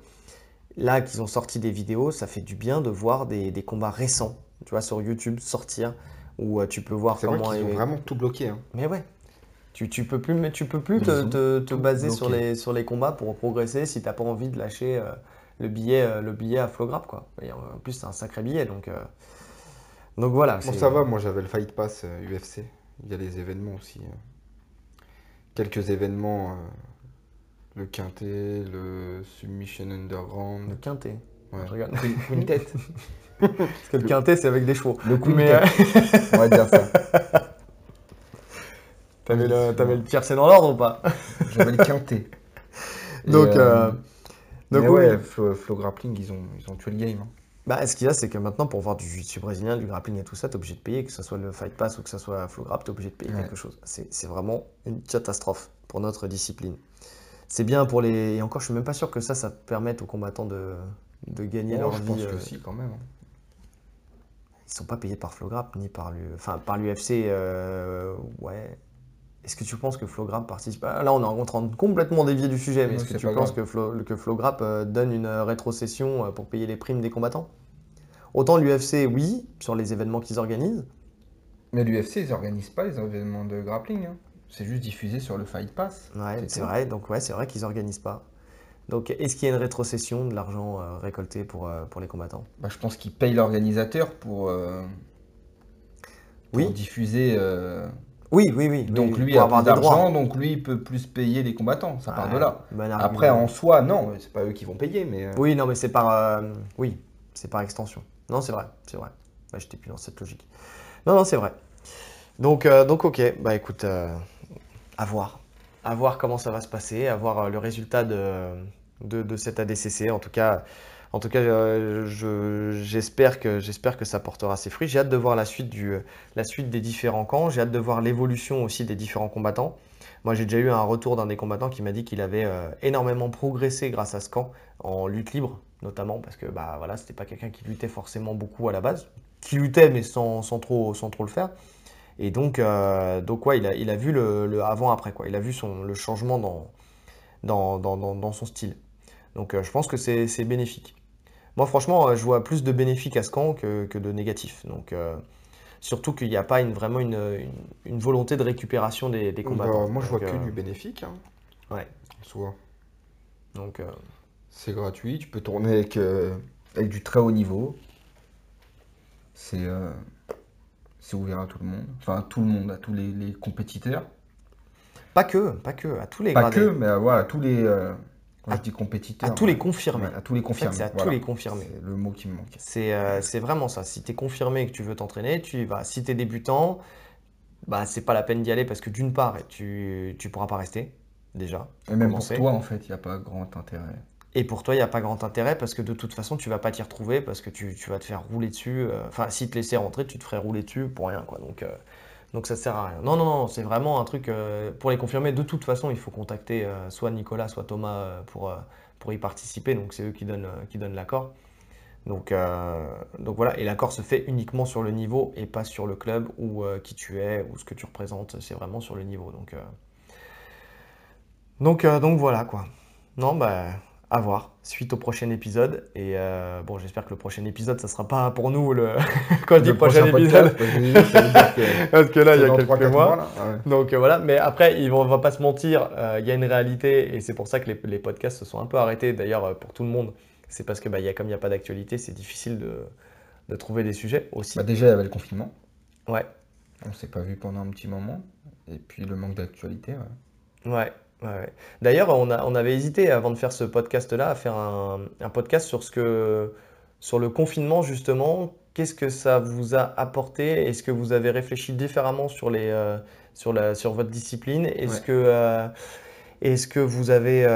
là qu'ils ont sorti des vidéos, ça fait du bien de voir des, combats récents, tu vois, sur YouTube sortir où euh, tu peux voir
comment. Vrai ils ont vraiment tout bloqué. Hein.
Mais ouais. Tu, tu peux plus, tu peux plus te, te, baser sur les, sur les combats pour progresser si tu n'as pas envie de lâcher euh, le, billet, euh, le billet à Flowgrap. Quoi. en plus, c'est un sacré billet. Donc, donc voilà.
Bon, ça va, moi j'avais le Fight Pass UFC. Il y a les événements aussi. Quelques événements le quintet, le Submission Underground.
Le quintet
Ouais. Je regarde. Une tête.
Parce que le, quintet, c'est avec des chevaux.
Le coup Mais euh, On va dire ça.
T'avais le, avais le tiercé dans l'ordre ou pas?
J'avais le quintet.
donc, euh, euh,
donc ouais, Flow, Grappling, ils ont, ils ont tué le game. Hein.
Bah, ce qu'il y a, c'est que maintenant, pour voir du jiu brésilien, du grappling et tout ça, t'es obligé de payer, que ce soit le Fight Pass ou que ce soit Flow Grap, t'es obligé de payer quelque chose. C'est vraiment une catastrophe pour notre discipline c'est bien pour les. Et encore, je suis même pas sûr que ça, ça permette aux combattants de, de gagner leur
je
vie.
pense que euh. si, quand même. Hein.
Ils sont pas payés par Flowgrap ni par l'UFC. Enfin, par l'UFC, euh, ouais. Est-ce que tu penses que Flowgrap participe? Là, on est en train de complètement dévier du sujet, mais est-ce que tu penses que, Flo... que euh, donne une rétrocession pour payer les primes des combattants? Autant l'UFC, oui, sur les événements qu'ils organisent.
Mais l'UFC, ils organisent pas les événements de grappling. Hein. C'est juste diffusé sur le Fight Pass.
Ouais, c'est vrai. Donc ouais, c'est vrai qu'ils organisent pas. Donc est-ce qu'il y a une rétrocession de l'argent euh, récolté pour, euh, pour les combattants?
Bah, Je pense qu'ils payent l'organisateur pour, euh, oui. diffuser.
Oui, oui, oui.
Donc lui a avoir d'argent, donc lui il peut plus payer les combattants. Ça part de là. Après en soi, non, c'est pas eux qui vont payer, mais.
Oui, non, mais c'est par. oui, c'est par extension. Non, c'est vrai, c'est vrai. Je J'étais plus dans cette logique. Non, non, c'est vrai. Donc, donc ok, bah écoute, à voir. À voir comment ça va se passer, à voir euh, le résultat de, de, cette ADCC. En tout cas, en tout cas euh, j'espère que, que ça portera ses fruits. J'ai hâte de voir la suite, du, la suite des différents camps. J'ai hâte de voir l'évolution aussi des différents combattants. Moi, j'ai déjà eu un retour d'un des combattants qui m'a dit qu'il avait euh, énormément progressé grâce à ce camp, en lutte libre notamment, parce que bah, voilà, c'était pas quelqu'un qui luttait forcément beaucoup à la base, qui luttait mais sans, sans, trop, sans trop le faire. Et donc, euh, donc ouais, il a, il a vu le, avant-après, quoi. Il a vu son, le changement dans, dans, dans, dans son style. Donc, euh, je pense que c'est bénéfique. Moi, franchement, euh, je vois plus de bénéfiques à ce camp que, que de négatifs. Donc, surtout qu'il n'y a pas une, vraiment une, une, volonté de récupération des, des combattants.
Bah, moi, je vois que du bénéfique. Hein,
ouais.
Soit.
Donc.
C'est gratuit, tu peux tourner avec, avec du très haut niveau. C'est c'est ouvert à tout le monde, enfin à tout le monde, à tous les, compétiteurs.
Pas que, pas que, à tous les
Pas que, mais voilà, à tous les euh, quand je dis compétiteurs.
À tous les confirmés.
à tous les confirmés.
c'est à tous les confirmés.
C'est le mot qui me manque.
Euh, c'est vraiment ça. Si tu es confirmé et que tu veux t'entraîner, tu y vas. Si tu es débutant, bah c'est pas la peine d'y aller parce que d'une part, tu ne pourras pas rester déjà.
Et même pour toi, en fait, il n'y a pas grand intérêt.
Et pour toi, il n'y a pas grand intérêt parce que de toute façon, tu vas pas t'y retrouver parce que tu, vas te faire rouler dessus. Euh, enfin, si te laisser rentrer, tu te ferais rouler dessus pour rien. Quoi. Donc, euh, donc ça sert à rien. Non, non, non, c'est vraiment un truc euh, pour les confirmer. De toute façon, il faut contacter soit Nicolas, soit Thomas pour, pour y participer. Donc, c'est eux qui donnent, qui donnent l'accord. Donc, donc voilà, et l'accord se fait uniquement sur le niveau et pas sur le club ou qui tu es ou ce que tu représentes. C'est vraiment sur le niveau. Donc, donc, donc voilà quoi. Non, bah à voir, suite au prochain épisode. Et euh, bon, j'espère que le prochain épisode, ça sera pas pour nous le quand je dis prochain, épisode, parce que là, il y a quelques mois. Donc euh, voilà, mais après, on va pas se mentir, euh, il y a une réalité, et c'est pour ça que les, podcasts se sont un peu arrêtés. D'ailleurs, pour tout le monde, c'est parce que bah, y a, comme il n'y a pas d'actualité, c'est difficile de, trouver des sujets aussi.
Bah, déjà, il y avait le confinement.
Ouais.
On s'est pas vu pendant un petit moment, et puis le manque d'actualité.
Ouais. ouais. D'ailleurs, on, on avait hésité avant de faire ce podcast-là à faire un, podcast sur, ce que, sur le confinement, justement, qu'est-ce que ça vous a apporté? Est-ce que vous avez réfléchi différemment sur, les, euh, sur, la, sur votre discipline? Est-ce que, euh, que vous avez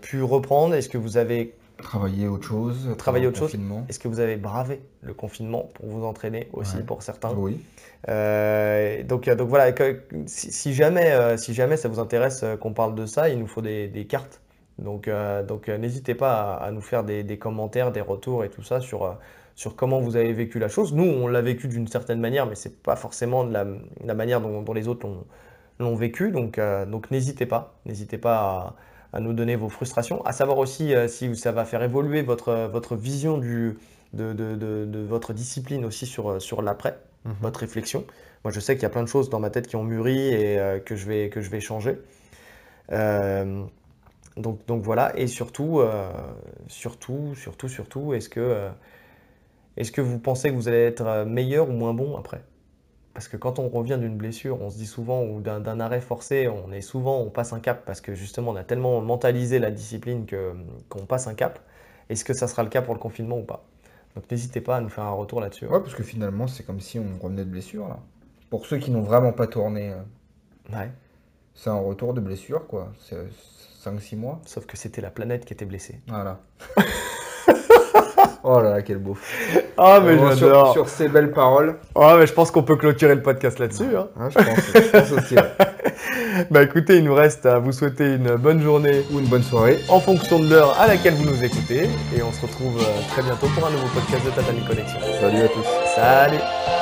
pu reprendre? Est-ce que vous avez
Travailler autre chose.
Travailler autre chose. Est-ce que vous avez bravé le confinement pour vous entraîner aussi pour certains?
Oui.
donc, donc voilà, si, jamais, si jamais ça vous intéresse qu'on parle de ça, il nous faut des, des cartes donc, euh, donc euh, n'hésitez pas à, nous faire des, commentaires, des retours et tout ça sur, euh, sur comment vous avez vécu la chose. Nous, on l'a vécu d'une certaine manière, mais ce n'est pas forcément de la, manière dont, les autres l'ont vécu. Donc, donc n'hésitez pas, n'hésitez pas à, nous donner vos frustrations, à savoir aussi si ça va faire évoluer votre, votre vision du, de, de, de, votre discipline aussi sur, sur l'après, mhm. votre réflexion. Moi, je sais qu'il y a plein de choses dans ma tête qui ont mûri et que, je vais, que je vais changer. Donc, donc voilà, et surtout, euh, surtout, surtout, surtout, est-ce que, euh, est-ce que vous pensez que vous allez être euh, meilleur ou moins bon après? Parce que quand on revient d'une blessure, on se dit souvent, ou d'un arrêt forcé, on est souvent, on passe un cap, parce que justement, on a tellement mentalisé la discipline qu'on passe un cap. Est-ce que ça sera le cas pour le confinement ou pas? Donc n'hésitez pas à nous faire un retour là-dessus.
Ouais, parce que finalement, c'est comme si on revenait de blessure, là. Pour ceux qui n'ont vraiment pas tourné,
ouais.
c'est un retour de blessure, quoi. C'est 5-6 mois.
Sauf que c'était la planète qui était blessée.
Voilà. oh là là, quel beau.
Ah, mais j'adore.
Sur, ces belles paroles.
Ah, mais je pense qu'on peut clôturer le podcast là-dessus. Hein.
je, pense, aussi.
bah écoutez, il nous reste à vous souhaiter une bonne journée.
Ou une bonne soirée.
En fonction de l'heure à laquelle vous nous écoutez. Et on se retrouve euh, très bientôt pour un nouveau podcast de Tatami Connexion.
Salut à tous.
Salut.